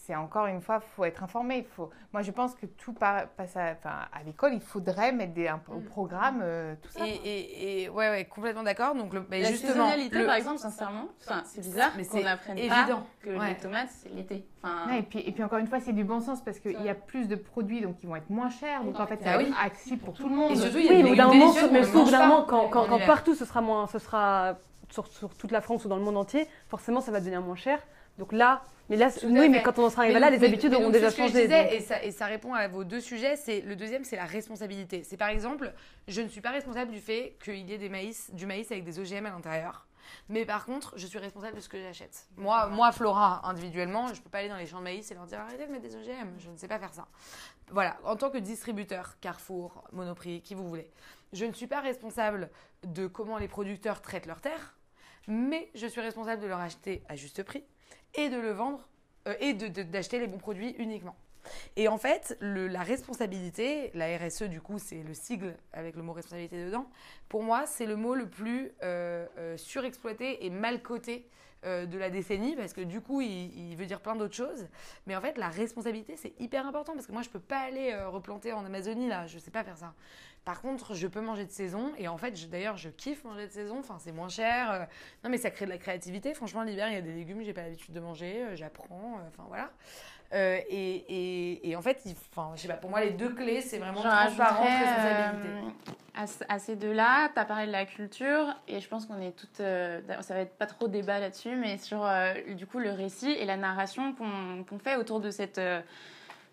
c'est encore une fois, faut être informé. Faut, moi, je pense que tout par- passe à, enfin, à l'école, il faudrait mettre des, un, au Mm. programme euh, tout ça. Et, et, et- ouais, ouais, complètement d'accord. Donc, le, mais La justement, saisonnalité, le- par exemple, sincèrement, enfin, c'est bizarre Mais qu'on c'est n'apprenne évident. pas que Ouais. les tomates, c'est l'été. Enfin, Ouais, et, puis, et puis encore une fois, c'est du bon sens parce qu'il y a plus de produits, donc ils vont être moins chers. Donc en fait, Ah ça va oui. accessible pour tout le monde. Et surtout, il y a Oui, des mais d'un moment, surtout, d'un moment, quand, partout ce sera moins, ce sera sur, sur toute la France ou dans le monde entier, forcément ça va devenir moins cher. Donc là, mais là, oui, fait. mais quand on en sera arrivé là, les mais- habitudes mais auront donc, déjà ce que je changé. disais, donc. et, ça, et ça répond à vos deux sujets. C'est le deuxième, c'est la responsabilité. C'est par exemple, je ne suis pas responsable du fait qu'il y ait des maïs, du maïs avec des OGM à l'intérieur. Mais par contre, je suis responsable de ce que j'achète. Moi, moi, Flora, individuellement, je peux pas aller dans les champs de maïs et leur dire arrêtez de mettre des OGM. Je ne sais pas faire ça. Voilà, en tant que distributeur, Carrefour, Monoprix, qui vous voulez, je ne suis pas responsable de comment les producteurs traitent leurs terres, mais je suis responsable de leur acheter à juste prix et de le vendre euh, et de- de- d'acheter les bons produits uniquement. Et en fait, le- la responsabilité, la RSE du coup, c'est le sigle avec le mot responsabilité dedans. Pour moi, c'est le mot le plus euh, euh, surexploité et mal coté de la décennie parce que du coup, il, il veut dire plein d'autres choses. Mais en fait, la responsabilité, c'est hyper important parce que moi, je peux pas aller replanter en Amazonie là, je sais pas faire ça. Par contre, je peux manger de saison et en fait, d'ailleurs, je kiffe manger de saison. Enfin, c'est moins cher. euh, non, mais ça crée de la créativité. Franchement, l'hiver, il y a des légumes que j'ai pas l'habitude de manger. euh, J'apprends. euh, Enfin, voilà. Euh, et, et, et en fait, il- enfin, je sais pas, pour moi, les deux clés, c'est vraiment transparence, responsabilité. euh, à, ce- à ces deux-là, tu as parlé de la culture et je pense qu'on est toutes. euh, ça va être pas trop débat là-dessus, mais sur du coup le récit et la narration qu'on fait autour de cette.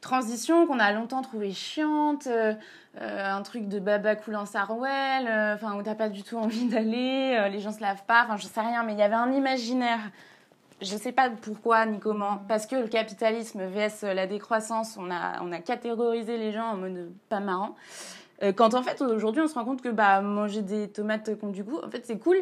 transition qu'on a longtemps trouvé chiante, un truc de baba coulant sarouel, euh, enfin où t'as pas du tout envie d'aller, euh, les gens se lavent pas, enfin je sais rien, mais il y avait un imaginaire. Je sais pas pourquoi ni comment, parce que le capitalisme vs la décroissance, on a, on a catégorisé les gens en mode euh, pas marrant. Euh, quand en fait aujourd'hui on se rend compte que bah, manger des tomates qui ont du goût, en fait c'est cool.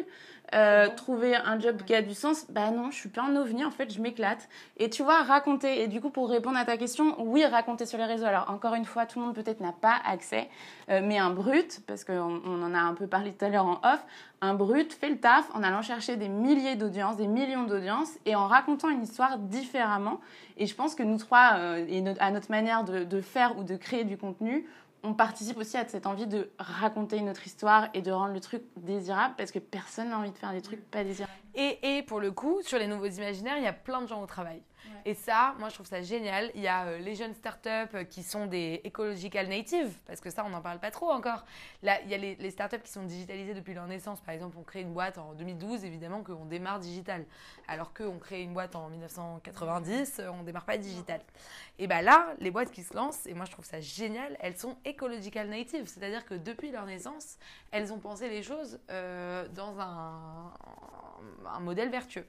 Euh, trouver un job qui a du sens, bah non, je suis pas un ovni, en fait, je m'éclate. Et tu vois, raconter, et du coup, pour répondre à ta question, oui, raconter sur les réseaux. Alors, encore une fois, tout le monde peut-être n'a pas accès, euh, mais un brut, parce qu'on on en a un peu parlé tout à l'heure en off, un brut fait le taf en allant chercher des milliers d'audiences, des millions d'audiences, et en racontant une histoire différemment. Et je pense que nous trois, euh, et no- à notre manière de, de faire ou de créer du contenu, on participe aussi à cette envie de raconter une autre histoire et de rendre le truc désirable parce que personne n'a envie de faire des trucs pas désirables. Et, et pour le coup, sur les nouveaux imaginaires, il y a plein de gens au travail. Et ça, moi, je trouve ça génial. Il y a euh, les jeunes startups euh, qui sont des ecological natives, parce que ça, on n'en parle pas trop encore. Là, il y a les, les startups qui sont digitalisées depuis leur naissance. Par exemple, on crée une boîte en 2012, évidemment qu'on démarre digital. Alors qu'on crée une boîte en 1990, euh, on démarre pas digital. Et bien là, les boîtes qui se lancent, et moi, je trouve ça génial, elles sont ecological natives. C'est-à-dire que depuis leur naissance, elles ont pensé les choses euh, dans un, un modèle vertueux.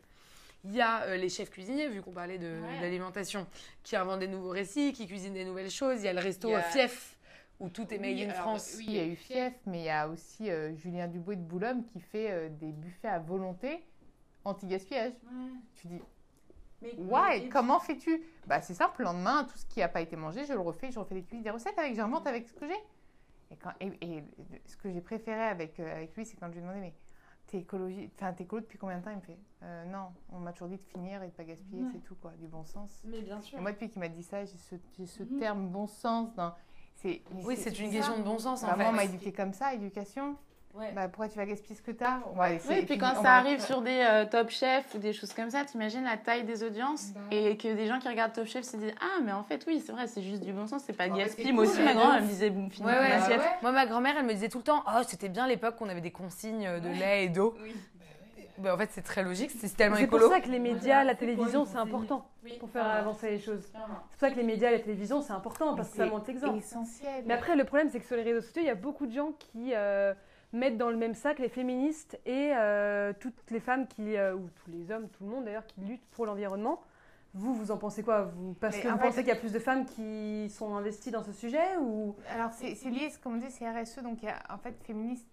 Il y a euh, les chefs cuisiniers, vu qu'on parlait de, Ouais. d'alimentation, qui inventent des nouveaux récits, qui cuisinent des nouvelles choses. Il y a le resto Il y a- euh, Fief, où tout est made Oui, in alors, France. Oui, il y a eu Fief, mais il y a aussi euh, Julien Dubois de Boulogne qui fait euh, des buffets à volonté anti-gaspillage. Tu dis, ouais, comment fais-tu? Bah c'est simple, le lendemain, tout ce qui n'a pas été mangé, je le refais, je refais des cuisines, des recettes avec, j'invente avec ce que j'ai. Et, quand, et, et ce que j'ai préféré avec, euh, avec lui, c'est quand je lui ai demandé, mais t'es écologie, enfin t'es écolo depuis combien de temps? Il me fait, Euh, non, on m'a toujours dit de finir et de pas gaspiller, Ouais. c'est tout quoi, du bon sens. Mais bien sûr. Et moi depuis qu'il m'a dit ça, j'ai ce, j'ai ce Mhm. terme bon sens dans. Oui, c'est une question de bon sens, en Maman fait. m'a éduqué comme ça, éducation. Ouais. Bah, pourquoi tu vas gaspiller ce que tu as ouais, Oui, et puis quand ça arrive sur des euh, Top Chef ou des choses comme ça, t'imagines la taille des audiences Bah. et que des gens qui regardent Top Chef se disent Ah, mais en fait, oui, c'est vrai, c'est juste du bon sens, c'est pas fait, gaspille. c'est Moi cool, aussi, ma grand-mère de elle me disait Boum, finis Ouais, ton ouais. Moi, ma grand-mère, elle me disait tout le temps Oh, c'était bien l'époque qu'on avait des consignes euh, de lait et d'eau. Bah, en fait, c'est très logique, c'est tellement C'est pour écolo. ça que les médias, la télévision, c'est important Oui, pour faire avancer les choses. C'est pour ça que les médias la télévision, c'est important parce que ça montre l'exemple. essentiel. Mais après, le problème, c'est que sur les réseaux sociaux, il y a beaucoup de gens qui euh, mettent dans le même sac les féministes et euh, toutes les femmes qui, euh, ou tous les hommes, tout le monde d'ailleurs, qui luttent pour l'environnement. Vous, vous en pensez quoi? Vous, Parce Mais que vous fait- pensez qu'il y a plus de femmes qui sont investies dans ce sujet ou? Alors, c'est lié, comme on dit, c'est RSE, donc il y a, en fait, féministe.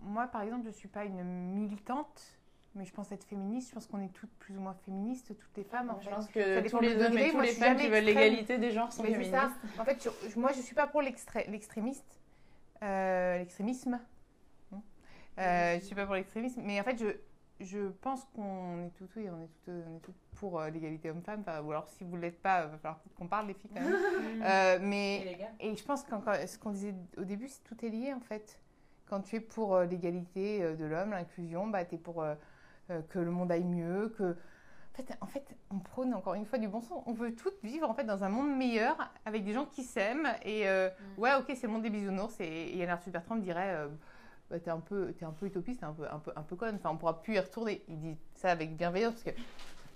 Moi, par exemple, je ne suis pas une militante, mais je pense être féministe. Je pense qu'on est toutes plus ou moins féministes, toutes les femmes. En Je fait. pense que tous les hommes et toutes les femmes qui veulent l'égalité des genres sont féministes. ça. En fait, je- moi, je ne suis pas pour l'extré- l'extrémiste. Euh, l'extrémisme. Euh, je suis pas pour l'extrémisme, mais en fait, je, je pense qu'on est tout, oui, on est tout, on est tout pour euh, l'égalité homme-femme. Ou alors, si vous ne l'êtes pas, il va falloir qu'on parle, les filles, quand même. [LAUGHS] Euh, mais, et, je pense que ce qu'on disait au début, c'est tout est lié, en fait. Quand tu es pour euh, l'égalité de l'homme, l'inclusion, bah, tu es pour que le monde aille mieux, que... En fait, en fait, on prône encore une fois du bon sens. On veut toutes vivre en fait dans un monde meilleur avec des gens qui s'aiment. Et euh, ouais, ok, c'est le monde des bisounours. Et, Yann Arthur Bertrand me dirait, bah, t'es un peu, t'es un peu utopiste, un peu, un peu, un peu conne. Enfin, on pourra plus y retourner. Il dit ça avec bienveillance parce que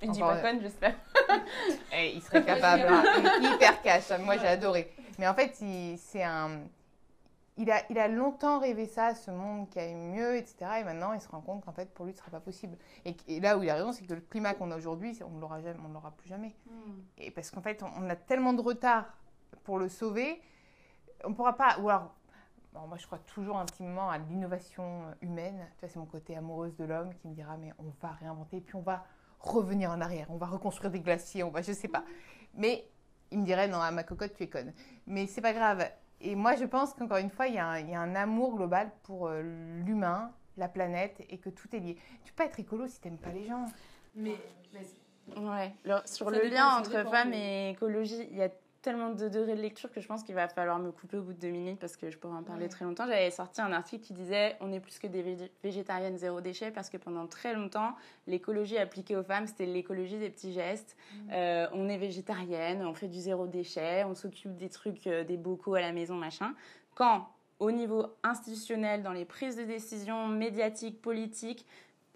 Il dit pas conne, j'espère. [LAUGHS] eh, il serait capable, hein. Hyper cash. hein. Moi, j'ai adoré. Mais en fait, il, c'est un, il a, il a longtemps rêvé ça, ce monde qui aille mieux, etc. Et maintenant, il se rend compte qu'en fait, pour lui, ce ne sera pas possible. Et, et là où il a raison, c'est que le climat qu'on a aujourd'hui, on ne l'aura jamais, on ne l'aura plus jamais. Et parce qu'en fait, on, on a tellement de retard pour le sauver, on ne pourra pas. Ou alors, bon, moi, je crois toujours intimement à l'innovation humaine. Tu vois, c'est mon côté amoureuse de l'homme qui me dira, mais on va réinventer, puis on va revenir en arrière, on va reconstruire des glaciers, on va, je sais pas. Mais il me dirait, non, à ma cocotte, tu es conne. Mais c'est pas grave. Et moi, je pense qu'encore une fois, il y, a un, il y a un amour global pour euh, l'humain, la planète, et que tout est lié. Tu peux pas être écolo si t'aimes pas les gens. Mais Ouais. Le- sur Ça le dépend, lien entre dépend, femme mais- et écologie, il y a tellement de degrés de lecture que je pense qu'il va falloir me couper au bout de deux minutes parce que je pourrais en parler Ouais. très longtemps. J'avais sorti un article qui disait on est plus que des végé- végétariennes zéro déchet parce que pendant très longtemps, l'écologie appliquée aux femmes, c'était l'écologie des petits gestes. Euh, on est végétarienne, on fait du zéro déchet, on s'occupe des trucs, euh, des bocaux à la maison, machin. Quand au niveau institutionnel, dans les prises de décision médiatiques, politiques,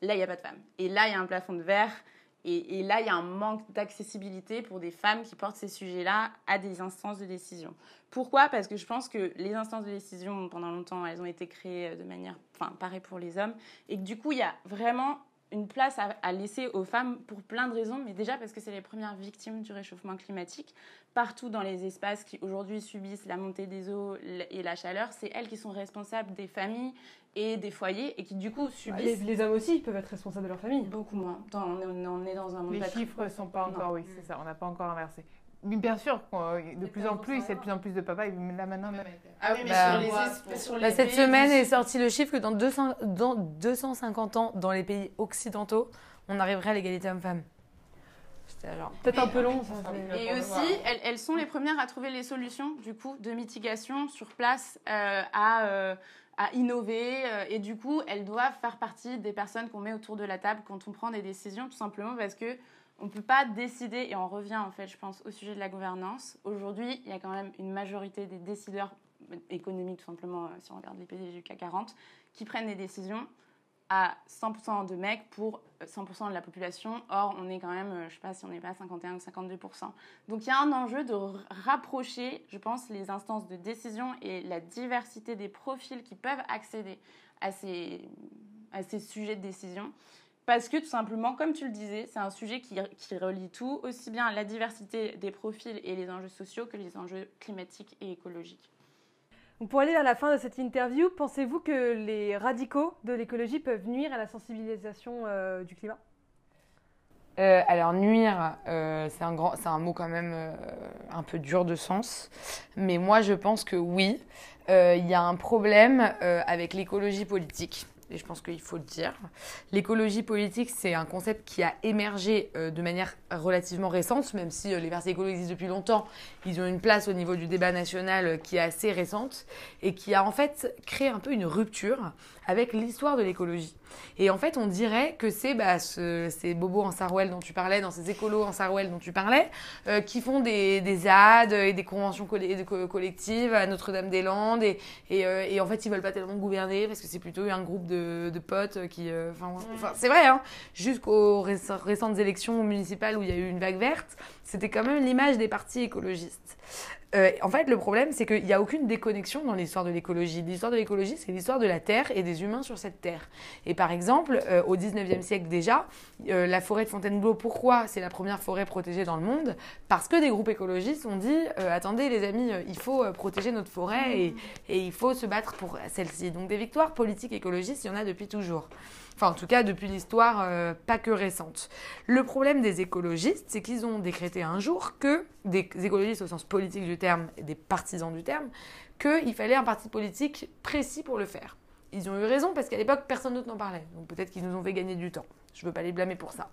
là, il n'y a pas de femmes. Et là, il y a un plafond de verre. Et, là, il y a un manque d'accessibilité pour des femmes qui portent ces sujets-là à des instances de décision. Pourquoi? Parce que je pense que les instances de décision, pendant longtemps, elles ont été créées de manière, enfin, pareil pour les hommes, et que du coup, il y a vraiment une place à, à laisser aux femmes pour plein de raisons, mais déjà parce que c'est les premières victimes du réchauffement climatique. Partout dans les espaces qui aujourd'hui subissent la montée des eaux et la chaleur, c'est elles qui sont responsables des familles et des foyers et qui du coup les, subissent les hommes aussi, ils peuvent être responsables de leur famille. beaucoup moins. Dans- on, est, on est dans un monde Les patri- chiffres ne sont pas Non. encore, oui, c'est ça, on n'a pas encore inversé. Mais bien sûr, qu'on- de plus en plus, il y a de plus en plus de papas, et là maintenant, même. Ah oui, mais Bah, sur les, moi, es- sur les Là, cette pays semaine est sorti le chiffre que dans, 200 dans 250 ans, dans les pays occidentaux, on arriverait à l'égalité homme-femme. Peut-être un peu long, ça. mais- Et aussi, elles, elles sont les premières à trouver les solutions, du coup, de mitigation sur place, euh, à, euh, à innover. euh, et du coup, elles doivent faire partie des personnes qu'on met autour de la table quand on prend des décisions, tout simplement parce que on ne peut pas décider, et on revient en fait, je pense, au sujet de la gouvernance. Aujourd'hui, il y a quand même une majorité des décideurs économiques, tout simplement, euh, si on regarde les PDG du CAC 40, qui prennent des décisions à 100% de mecs pour euh, 100% de la population. Or, on est quand même, euh, je sais pas si on n'est pas à 51 ou 52%. Donc, il y a un enjeu de rapprocher, je pense, les instances de décision et la diversité des profils qui peuvent accéder à ces, à ces sujets de décision. Parce que tout simplement, comme tu le disais, c'est un sujet qui relie tout, aussi bien la diversité des profils et les enjeux sociaux que les enjeux climatiques et écologiques. Pour aller vers la fin de cette interview, pensez-vous que les radicaux de l'écologie peuvent nuire à la sensibilisation euh, du climat? Euh, alors nuire, euh, c'est un mot quand même euh, un peu dur de sens, mais moi je pense que oui, il y a un problème avec l'écologie politique. Et je pense qu'il faut le dire. L'écologie politique, c'est un concept qui a émergé euh, de manière relativement récente, même si euh, les partis écolo existent depuis longtemps. Ils ont une place au niveau du débat national euh, qui est assez récente et qui a en fait créé un peu une rupture avec l'histoire de l'écologie. Et en fait, on dirait que c'est bah, ce- ces bobos en Sarwell dont tu parlais, dans ces écolos en Sarwell dont tu parlais, euh, qui font des, des ZAD et des conventions coll- collectives à Notre-Dame-des-Landes. Et, et, euh, et en fait, ils veulent pas tellement gouverner parce que c'est plutôt un groupe de, de potes qui. euh, Enfin, enfin, c'est vrai, hein, jusqu'aux réc- récentes élections municipales où il y a eu une vague verte, c'était quand même l'image des partis écologistes. Euh, en fait, le problème, c'est qu'il n'y a aucune déconnexion dans l'histoire de l'écologie. L'histoire de l'écologie, c'est l'histoire de la Terre et des humains sur cette Terre. Et par exemple, euh, au 19e siècle déjà, euh, la forêt de Fontainebleau, pourquoi c'est la première forêt protégée dans le monde? Parce que des groupes écologistes ont dit attendez, les amis, il faut protéger notre forêt et, et il faut se battre pour celle-ci. Donc des victoires politiques écologistes, il y en a depuis toujours. Enfin, en tout cas, depuis l'histoire, euh, pas que récente. Le problème des écologistes, c'est qu'ils ont décrété un jour que, des écologistes au sens politique du terme, et des partisans du terme, qu'il fallait un parti politique précis pour le faire. ils ont eu raison parce qu'à l'époque, personne d'autre n'en parlait. Donc peut-être qu'ils nous ont fait gagner du temps. Je ne veux pas les blâmer pour ça.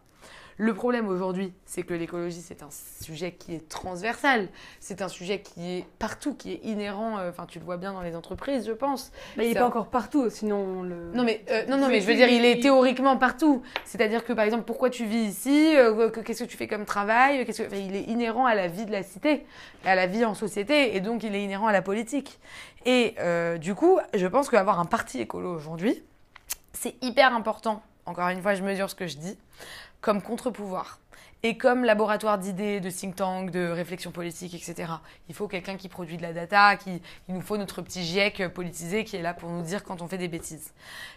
Le problème aujourd'hui, c'est que l'écologie, c'est un sujet qui est transversal. C'est un sujet qui est partout, qui est inhérent. euh, Enfin, tu le vois bien dans les entreprises, je pense. Bah, il n'est pas encore partout, sinon on le. Non mais, euh, non, non, mais je veux dire, il est théoriquement partout. C'est-à-dire que, par exemple, pourquoi tu vis ici euh, que- Qu'est-ce que tu fais comme travail qu'est-ce que... enfin, Il est inhérent à la vie de la cité, à la vie en société, et donc il est inhérent à la politique. Et euh, du coup, je pense qu'avoir un parti écolo aujourd'hui, c'est hyper important. Encore une fois, je mesure ce que je dis, comme contre-pouvoir. Et comme laboratoire d'idées, de think tank, de réflexion politique, etc. Il faut quelqu'un qui produit de la data, qui, il nous faut notre petit GIEC politisé qui est là pour nous dire quand on fait des bêtises.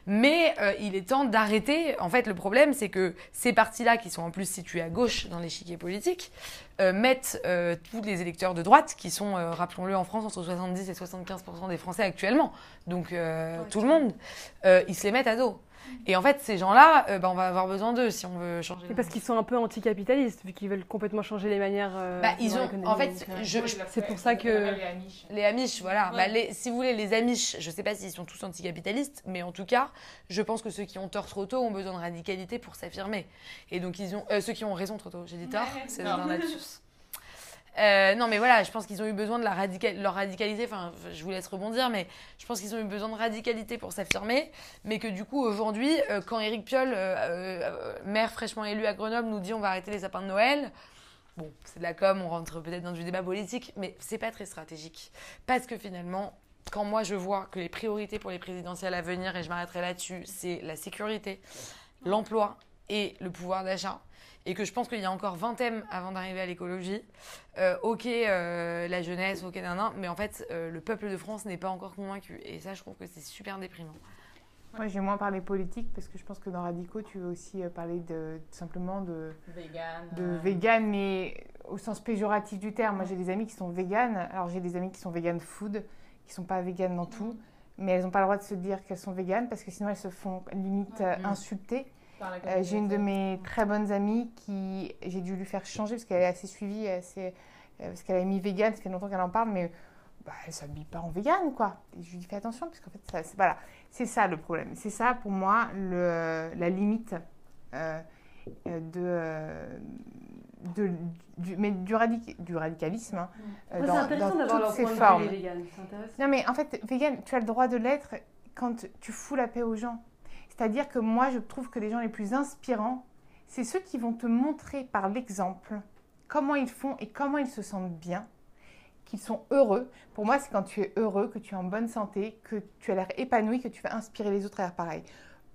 Mais euh, il est temps d'arrêter. En fait, le problème, c'est que ces partis-là, qui sont en plus situés à gauche dans l'échiquier politique, euh, mettent euh, tous les électeurs de droite, qui sont, rappelons-le, en France, entre 70 et 75 des Français actuellement, donc tout le monde, ils se les mettent à dos. Et en fait, ces gens-là, euh, bah, on va avoir besoin d'eux si on veut changer. Et parce qu'ils sont un peu anticapitalistes, vu qu'ils veulent complètement changer les manières. euh, Bah, ils ont, en fait, euh, je, je- C'est pour ça que- Les Amish, voilà. Bah, les- si vous voulez, les Amish, je sais pas s'ils sont tous anticapitalistes, mais en tout cas, je pense que ceux qui ont tort trop tôt ont besoin de radicalité pour s'affirmer. Et donc, ils ont, euh, ceux qui ont raison trop tôt, j'ai dit tort, c'est non. un lapsus. [LAUGHS] Euh, non, mais voilà, je pense qu'ils ont eu besoin de leur radicalité. Enfin, je vous laisse rebondir, mais je pense qu'ils ont eu besoin de radicalité pour s'affirmer. Mais que du coup, aujourd'hui, euh, quand Éric Piolle, euh, maire fraîchement élu à Grenoble, nous dit on va arrêter les sapins de Noël, Bon, c'est de la com, on rentre peut-être dans du débat politique, mais c'est pas très stratégique. Parce que finalement, quand moi je vois que les priorités pour les présidentielles à venir, et je m'arrêterai là-dessus, c'est la sécurité, l'emploi et le pouvoir d'achat, et que je pense qu'il y a encore 20 thèmes avant d'arriver à l'écologie, euh, ok, euh, la jeunesse, ok, nan, nan, mais en fait, euh, le peuple de France n'est pas encore convaincu. Et ça, je trouve que c'est super déprimant. Moi, j'ai moins parlé politique parce que je pense que dans Radicaux, tu veux aussi parler de, simplement de, Vegan. de euh, vegan, mais au sens péjoratif du terme. Moi, j'ai des amis qui sont véganes. Alors, j'ai des amis qui sont vegan food, qui sont pas véganes dans tout, mais elles n'ont pas le droit de se dire qu'elles sont véganes parce que sinon, elles se font limite Mhm. insulter. Euh, j'ai une de mes très bonnes amies qui, j'ai dû lui faire changer parce qu'elle est assez suivie, assez, euh, parce qu'elle a mis vegan, ça fait longtemps qu'elle en parle, mais bah, elle s'habille pas en vegan, quoi. Et je lui dis fais attention, parce qu'en fait, ça, c'est, voilà, c'est ça le problème. C'est ça pour moi le, la limite euh, de, de, du, mais du, radic- du radicalisme hein, Ouais, dans, c'est intéressant dans d'avoir toutes ses formes. C'est intéressant. Non, mais en fait, vegan, tu as le droit de l'être quand tu fous la paix aux gens. C'est-à-dire que moi, je trouve que les gens les plus inspirants, c'est ceux qui vont te montrer par l'exemple comment ils font et comment ils se sentent bien, qu'ils sont heureux. Pour moi, c'est quand tu es heureux, que tu es en bonne santé, que tu as l'air épanoui, que tu vas inspirer les autres à faire pareil.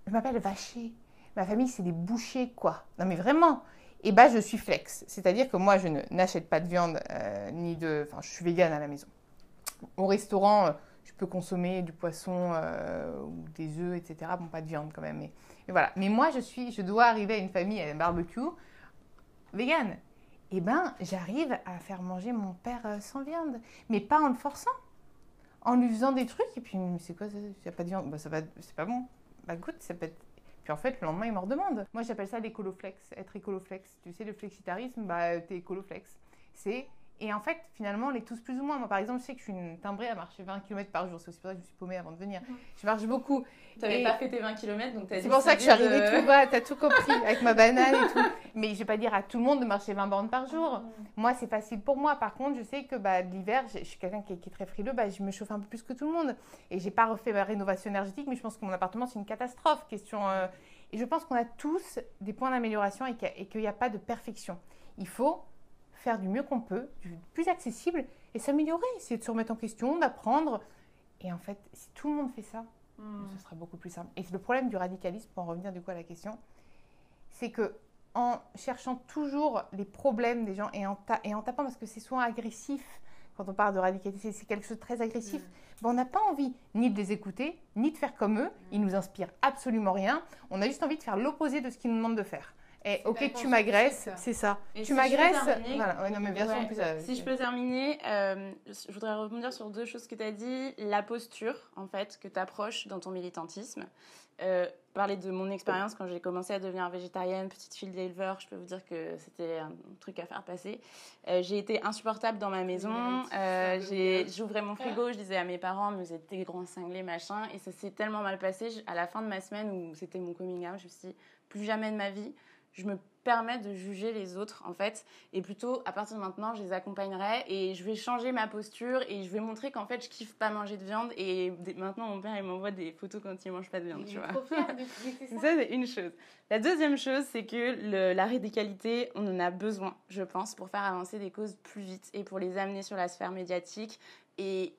Je m'appelle Vacher. Ma famille, c'est des bouchers, quoi. Non, mais vraiment. Et bah, je suis flex. C'est-à-dire que moi, je n'achète pas de viande, euh, ni de. Enfin, je suis végane à la maison. Au restaurant, euh, je peux consommer du poisson euh, ou des œufs, etc. Bon, pas de viande quand même. Mais, voilà. Mais moi, je suis, je dois arriver à une famille à un barbecue vegan. Eh ben, j'arrive à faire manger mon père euh, sans viande, mais pas en le forçant, en lui faisant des trucs. Et puis, c'est quoi Il n'y a pas de viande, bah, ça va, c'est pas bon. Bah goûte, ça peut être. Puis en fait, le lendemain, il me redemande. Moi, j'appelle ça l'écoloflex, être écoloflex. Tu sais, le flexitarisme, bah, t'es écoloflex. C'est et en fait, finalement, on est tous plus ou moins. Moi, par exemple, je sais que je suis une timbrée à marcher 20 km par jour. C'est aussi pour ça que je me suis paumée avant de venir. Je marche beaucoup. T'avais Et- pas fait tes 20 km, donc t'as C'est pour ça que je suis arrivée de- tout bas, t'as tout compris, avec ma [LAUGHS] banane et tout. Mais je vais pas dire à tout le monde de marcher 20 bornes par jour. Moi, c'est facile pour moi. Par contre, je sais que bah, l'hiver, je je suis quelqu'un qui, est- qui est très frileux, bah, je me chauffe un peu plus que tout le monde. Et j'ai pas refait ma rénovation énergétique, mais je pense que mon appartement, c'est une catastrophe. Question, euh, Et je pense qu'on a tous des points d'amélioration et qu'il y a- et qu'il n'y a pas de perfection. Il faut faire du mieux qu'on peut, du plus accessible et s'améliorer, essayer de se remettre en question, d'apprendre. Et en fait, si tout le monde fait ça, ce sera beaucoup plus simple. Et le problème du radicalisme, pour en revenir du coup à la question, c'est que en cherchant toujours les problèmes des gens et en, ta- et en tapant, parce que c'est souvent agressif quand on parle de radicalité, c'est- quelque chose de très agressif, ben, on n'a pas envie ni de les écouter, ni de faire comme eux. Ils nous inspirent absolument rien. On a juste envie de faire l'opposé de ce qu'ils nous demandent de faire. Et C'est ok, tu m'agresses, c'est ça. Et tu si m'agresses. terminer- Voilà. Ouais, non, mais bien sûr, en Ouais. plus. euh, Si je peux terminer, euh, je voudrais rebondir sur deux choses que tu as dit. La posture, en fait, que tu approches dans ton militantisme. Euh, parler de mon expérience quand j'ai commencé à devenir végétarienne, petite fille d'éleveur, je peux vous dire que c'était un truc à faire passer. Euh, j'ai été insupportable dans ma maison. Euh, J'ouvrais mon frigo, je disais à mes parents, mais vous êtes des grands cinglés, machin. Et ça s'est tellement mal passé. À la fin de ma semaine où c'était mon coming out, je me suis dit, plus jamais de ma vie, je me permets de juger les autres, en fait. Et plutôt, à partir de maintenant, je les accompagnerai et je vais changer ma posture et je vais montrer qu'en fait, je kiffe pas manger de viande. Et maintenant, mon père, il m'envoie des photos quand il mange pas de viande, tu vois. Donc [LAUGHS] ça, c'est une chose. La deuxième chose, c'est que le- la radicalité, on en a besoin, je pense, pour faire avancer des causes plus vite et pour les amener sur la sphère médiatique. Et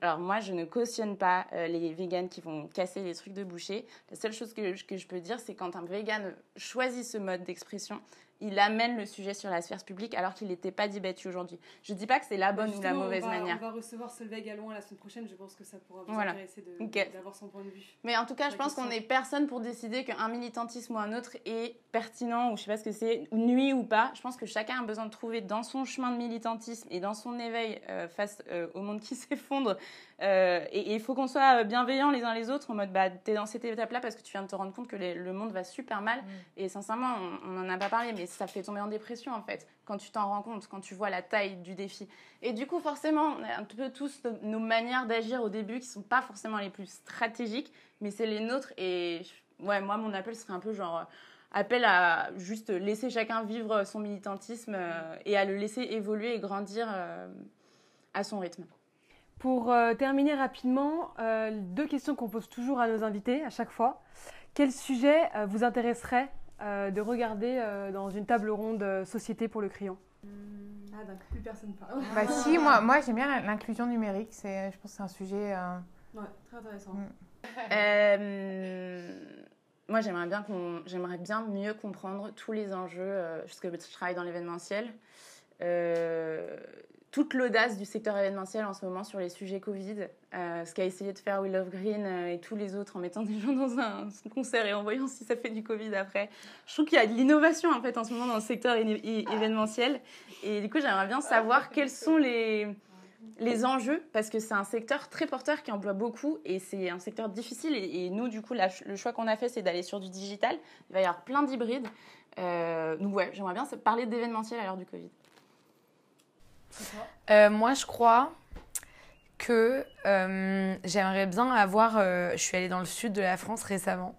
alors moi, je ne cautionne pas euh, les véganes qui vont casser les trucs de boucher. La seule chose que, que je peux dire, c'est quand un végane choisit ce mode d'expression, il amène le sujet sur la sphère publique alors qu'il n'était pas débattu aujourd'hui. Je ne dis pas que c'est la bonne ou la mauvaise on va, manière. On va recevoir Solveig Galoin la semaine prochaine. Je pense que ça pourra vous Voilà. intéresser d'avoir son point de vue. Mais en tout cas, je pense qu'on n'est personne pour décider qu'un militantisme ou un autre est pertinent ou je sais pas ce que c'est, nuit ou pas. Je pense que chacun a besoin de trouver dans son chemin de militantisme et dans son éveil euh, face euh, au monde qui [LAUGHS] s'effondre. Euh, et et il faut qu'on soit bienveillants les uns les autres en mode bah t'es dans cette étape-là parce que tu viens de te rendre compte que les- le monde va super mal. Et sincèrement, on n'en a pas parlé, mais ça fait tomber en dépression en fait quand tu t'en rends compte, quand tu vois la taille du défi. Et du coup, forcément, on a un peu tous nos- nos manières d'agir au début qui sont pas forcément les plus stratégiques, mais c'est les nôtres. Et ouais, moi, mon appel serait un peu genre euh, appel à juste laisser chacun vivre son militantisme euh, et à le laisser évoluer et grandir euh, à son rythme. Pour euh, terminer rapidement, euh, deux questions qu'on pose toujours à nos invités à chaque fois. Quel sujet euh, vous intéresserait euh, de regarder euh, dans une table ronde Société pour le crayon? Ah, d'un coup, plus personne parle. Bah si, [LAUGHS] moi, moi j'aime bien l'inclusion numérique. C'est, je pense que c'est un sujet. euh, Ouais, très intéressant. Mm. [LAUGHS] Euh, moi, j'aimerais bien, qu'on, j'aimerais bien mieux comprendre tous les enjeux, euh, puisque je travaille dans l'événementiel. Toute l'audace du secteur événementiel en ce moment sur les sujets Covid, euh, ce qu'a essayé de faire We Love Green euh, et tous les autres en mettant des gens dans un concert et en voyant si ça fait du Covid après. Je trouve qu'il y a de l'innovation en fait en ce moment dans le secteur événementiel et du coup j'aimerais bien savoir quels sont les, les enjeux parce que c'est un secteur très porteur qui emploie beaucoup et c'est un secteur difficile et, et nous du coup la- le choix qu'on a fait c'est d'aller sur du digital. Il va y avoir plein d'hybrides. Euh, donc ouais, j'aimerais bien parler d'événementiel à l'heure du Covid. Euh, moi, je crois que euh, j'aimerais bien avoir. euh, je suis allée dans le sud de la France récemment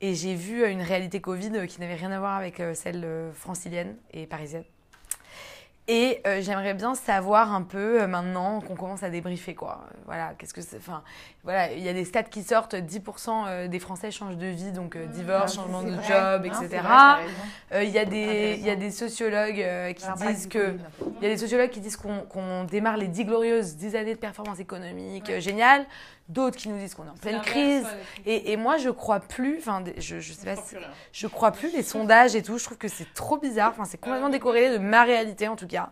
et j'ai vu une réalité Covid qui n'avait rien à voir avec celle francilienne et parisienne. Et euh, j'aimerais bien savoir un peu euh, maintenant qu'on commence à débriefer quoi. Euh, Voilà, qu'est-ce que c'est. Enfin, voilà, il y a des stats qui sortent. 10% euh, des Français changent de vie, donc euh, divorce, Ah, changement de vrai. job, Non, etc. Il y a des, il y a des sociologues qui disent que il y a des sociologues qui disent qu'on qu'on démarre les 10 glorieuses, 10 années de performance économique euh, géniales. D'autres qui nous disent qu'on est en pleine crise. Et, et moi, je crois plus, enfin, des- je, je sais pas, si- je crois plus les sondages et tout. Je trouve que c'est trop bizarre. Enfin, c'est complètement décorrélé de ma réalité en tout cas.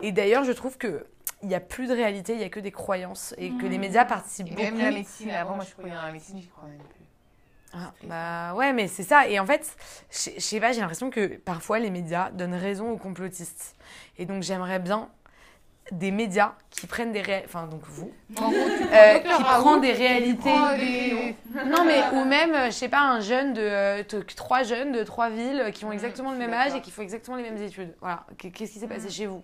Et d'ailleurs, je trouve que il y a plus de réalité, il y a que des croyances et que les médias participent Et beaucoup. même la médecine, avant moi je croyais dans la médecine, j'y crois même plus. Ah, bah ouais, mais c'est ça. Et en fait, je sais pas, j'ai l'impression que parfois les médias donnent raison aux complotistes. Et donc j'aimerais bien des médias qui prennent des réalités, enfin donc vous, En gros, tu euh, qui prend des réalités. des- Non mais [LAUGHS] ou même, euh, je sais pas, un jeune de euh, trois jeunes de trois villes euh, qui ont exactement le même âge et qui font exactement les mêmes études. Voilà, Qu- qu'est-ce qui s'est passé chez vous?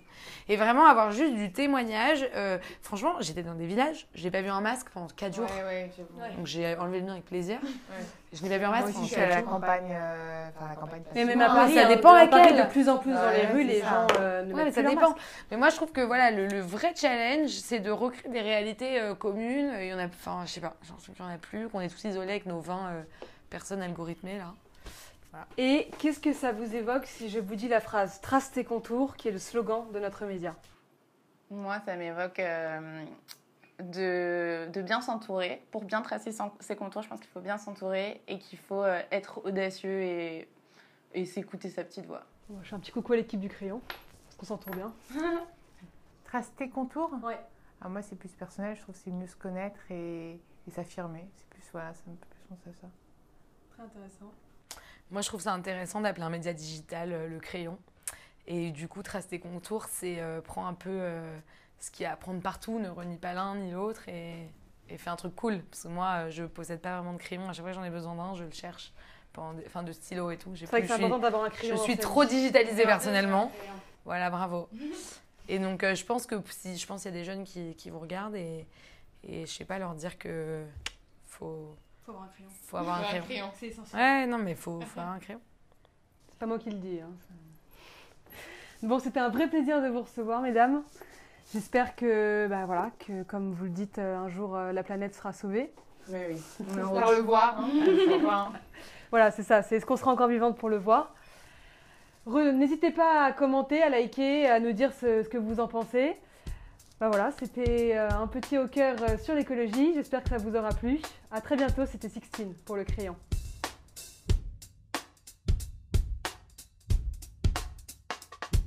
Et vraiment avoir juste du témoignage. euh, franchement, j'étais dans des villages, j'ai pas vu un masque pendant quatre jours. Ouais, ouais, j'avoue. Donc j'ai enlevé le mien avec plaisir. Ouais. Je n'ai pas vu un Moi masque aussi, je suis à quatre la jours. campagne. euh, Enfin, la campagne. Mais même à. Paris, ça hein, dépend à laquelle. de plus en plus dans les rues, les ça. gens euh, ne mais mettent ça dépend. masque. Mais moi, je trouve que voilà, le, le vrai challenge, c'est de recréer des réalités euh, communes. Il y en a, enfin, je sais pas, y en a plus, qu'on est tous isolés avec nos 20 euh, personnes algorithmées là. Et qu'est-ce que ça vous évoque si je vous dis la phrase Trace tes contours, qui est le slogan de notre média? Moi, ça m'évoque euh, de, de bien s'entourer. Pour bien tracer ses contours, je pense qu'il faut bien s'entourer et qu'il faut euh, être audacieux et, et s'écouter sa petite voix. Bon, Je fais un petit coucou à l'équipe du crayon, parce qu'on s'entoure bien. [LAUGHS] Trace tes contours? Ouais. Ah, Moi, c'est plus personnel. Je trouve que c'est mieux se connaître et, et s'affirmer. C'est plus, voilà, ça me fait plus penser à ça. Très intéressant. Moi, je trouve ça intéressant d'appeler un média digital euh, le crayon. Et du coup, trace tes contours, c'est euh, prends un peu euh, ce qu'il y a à prendre partout, ne renie pas l'un ni l'autre et, et fais un truc cool. Parce que moi, euh, je possède pas vraiment de crayon. À chaque fois que j'en ai besoin d'un, je le cherche. Pendant des- Enfin, de stylo et tout. C'est vrai que c'est je suis- important d'avoir un je crayon. dans suis trop digitalisée personnellement. Voilà, bravo. [LAUGHS] Et donc, euh, je pense que si je pense qu'il y a des jeunes qui, qui vous regardent et, et je sais pas leur dire que faut, Faut avoir un crayon. faut avoir un crayon. C'est essentiel. Ouais, non, mais faut, faut avoir un crayon. C'est pas moi qui le dis. hein. Bon, c'était un vrai plaisir de vous recevoir, mesdames. J'espère que, bah, voilà, que, comme vous le dites, euh, un jour euh, la planète sera sauvée. Oui, oui. On espère le voir. voir. [LAUGHS] Voilà, c'est ça. C'est est-ce qu'on sera encore vivante pour le voir. N'hésitez pas à commenter, à liker, à nous dire ce, ce que vous en pensez. Bah voilà, c'était euh, un petit au cœur sur l'écologie. J'espère que ça vous aura plu. À très bientôt. C'était Sixtine pour le crayon.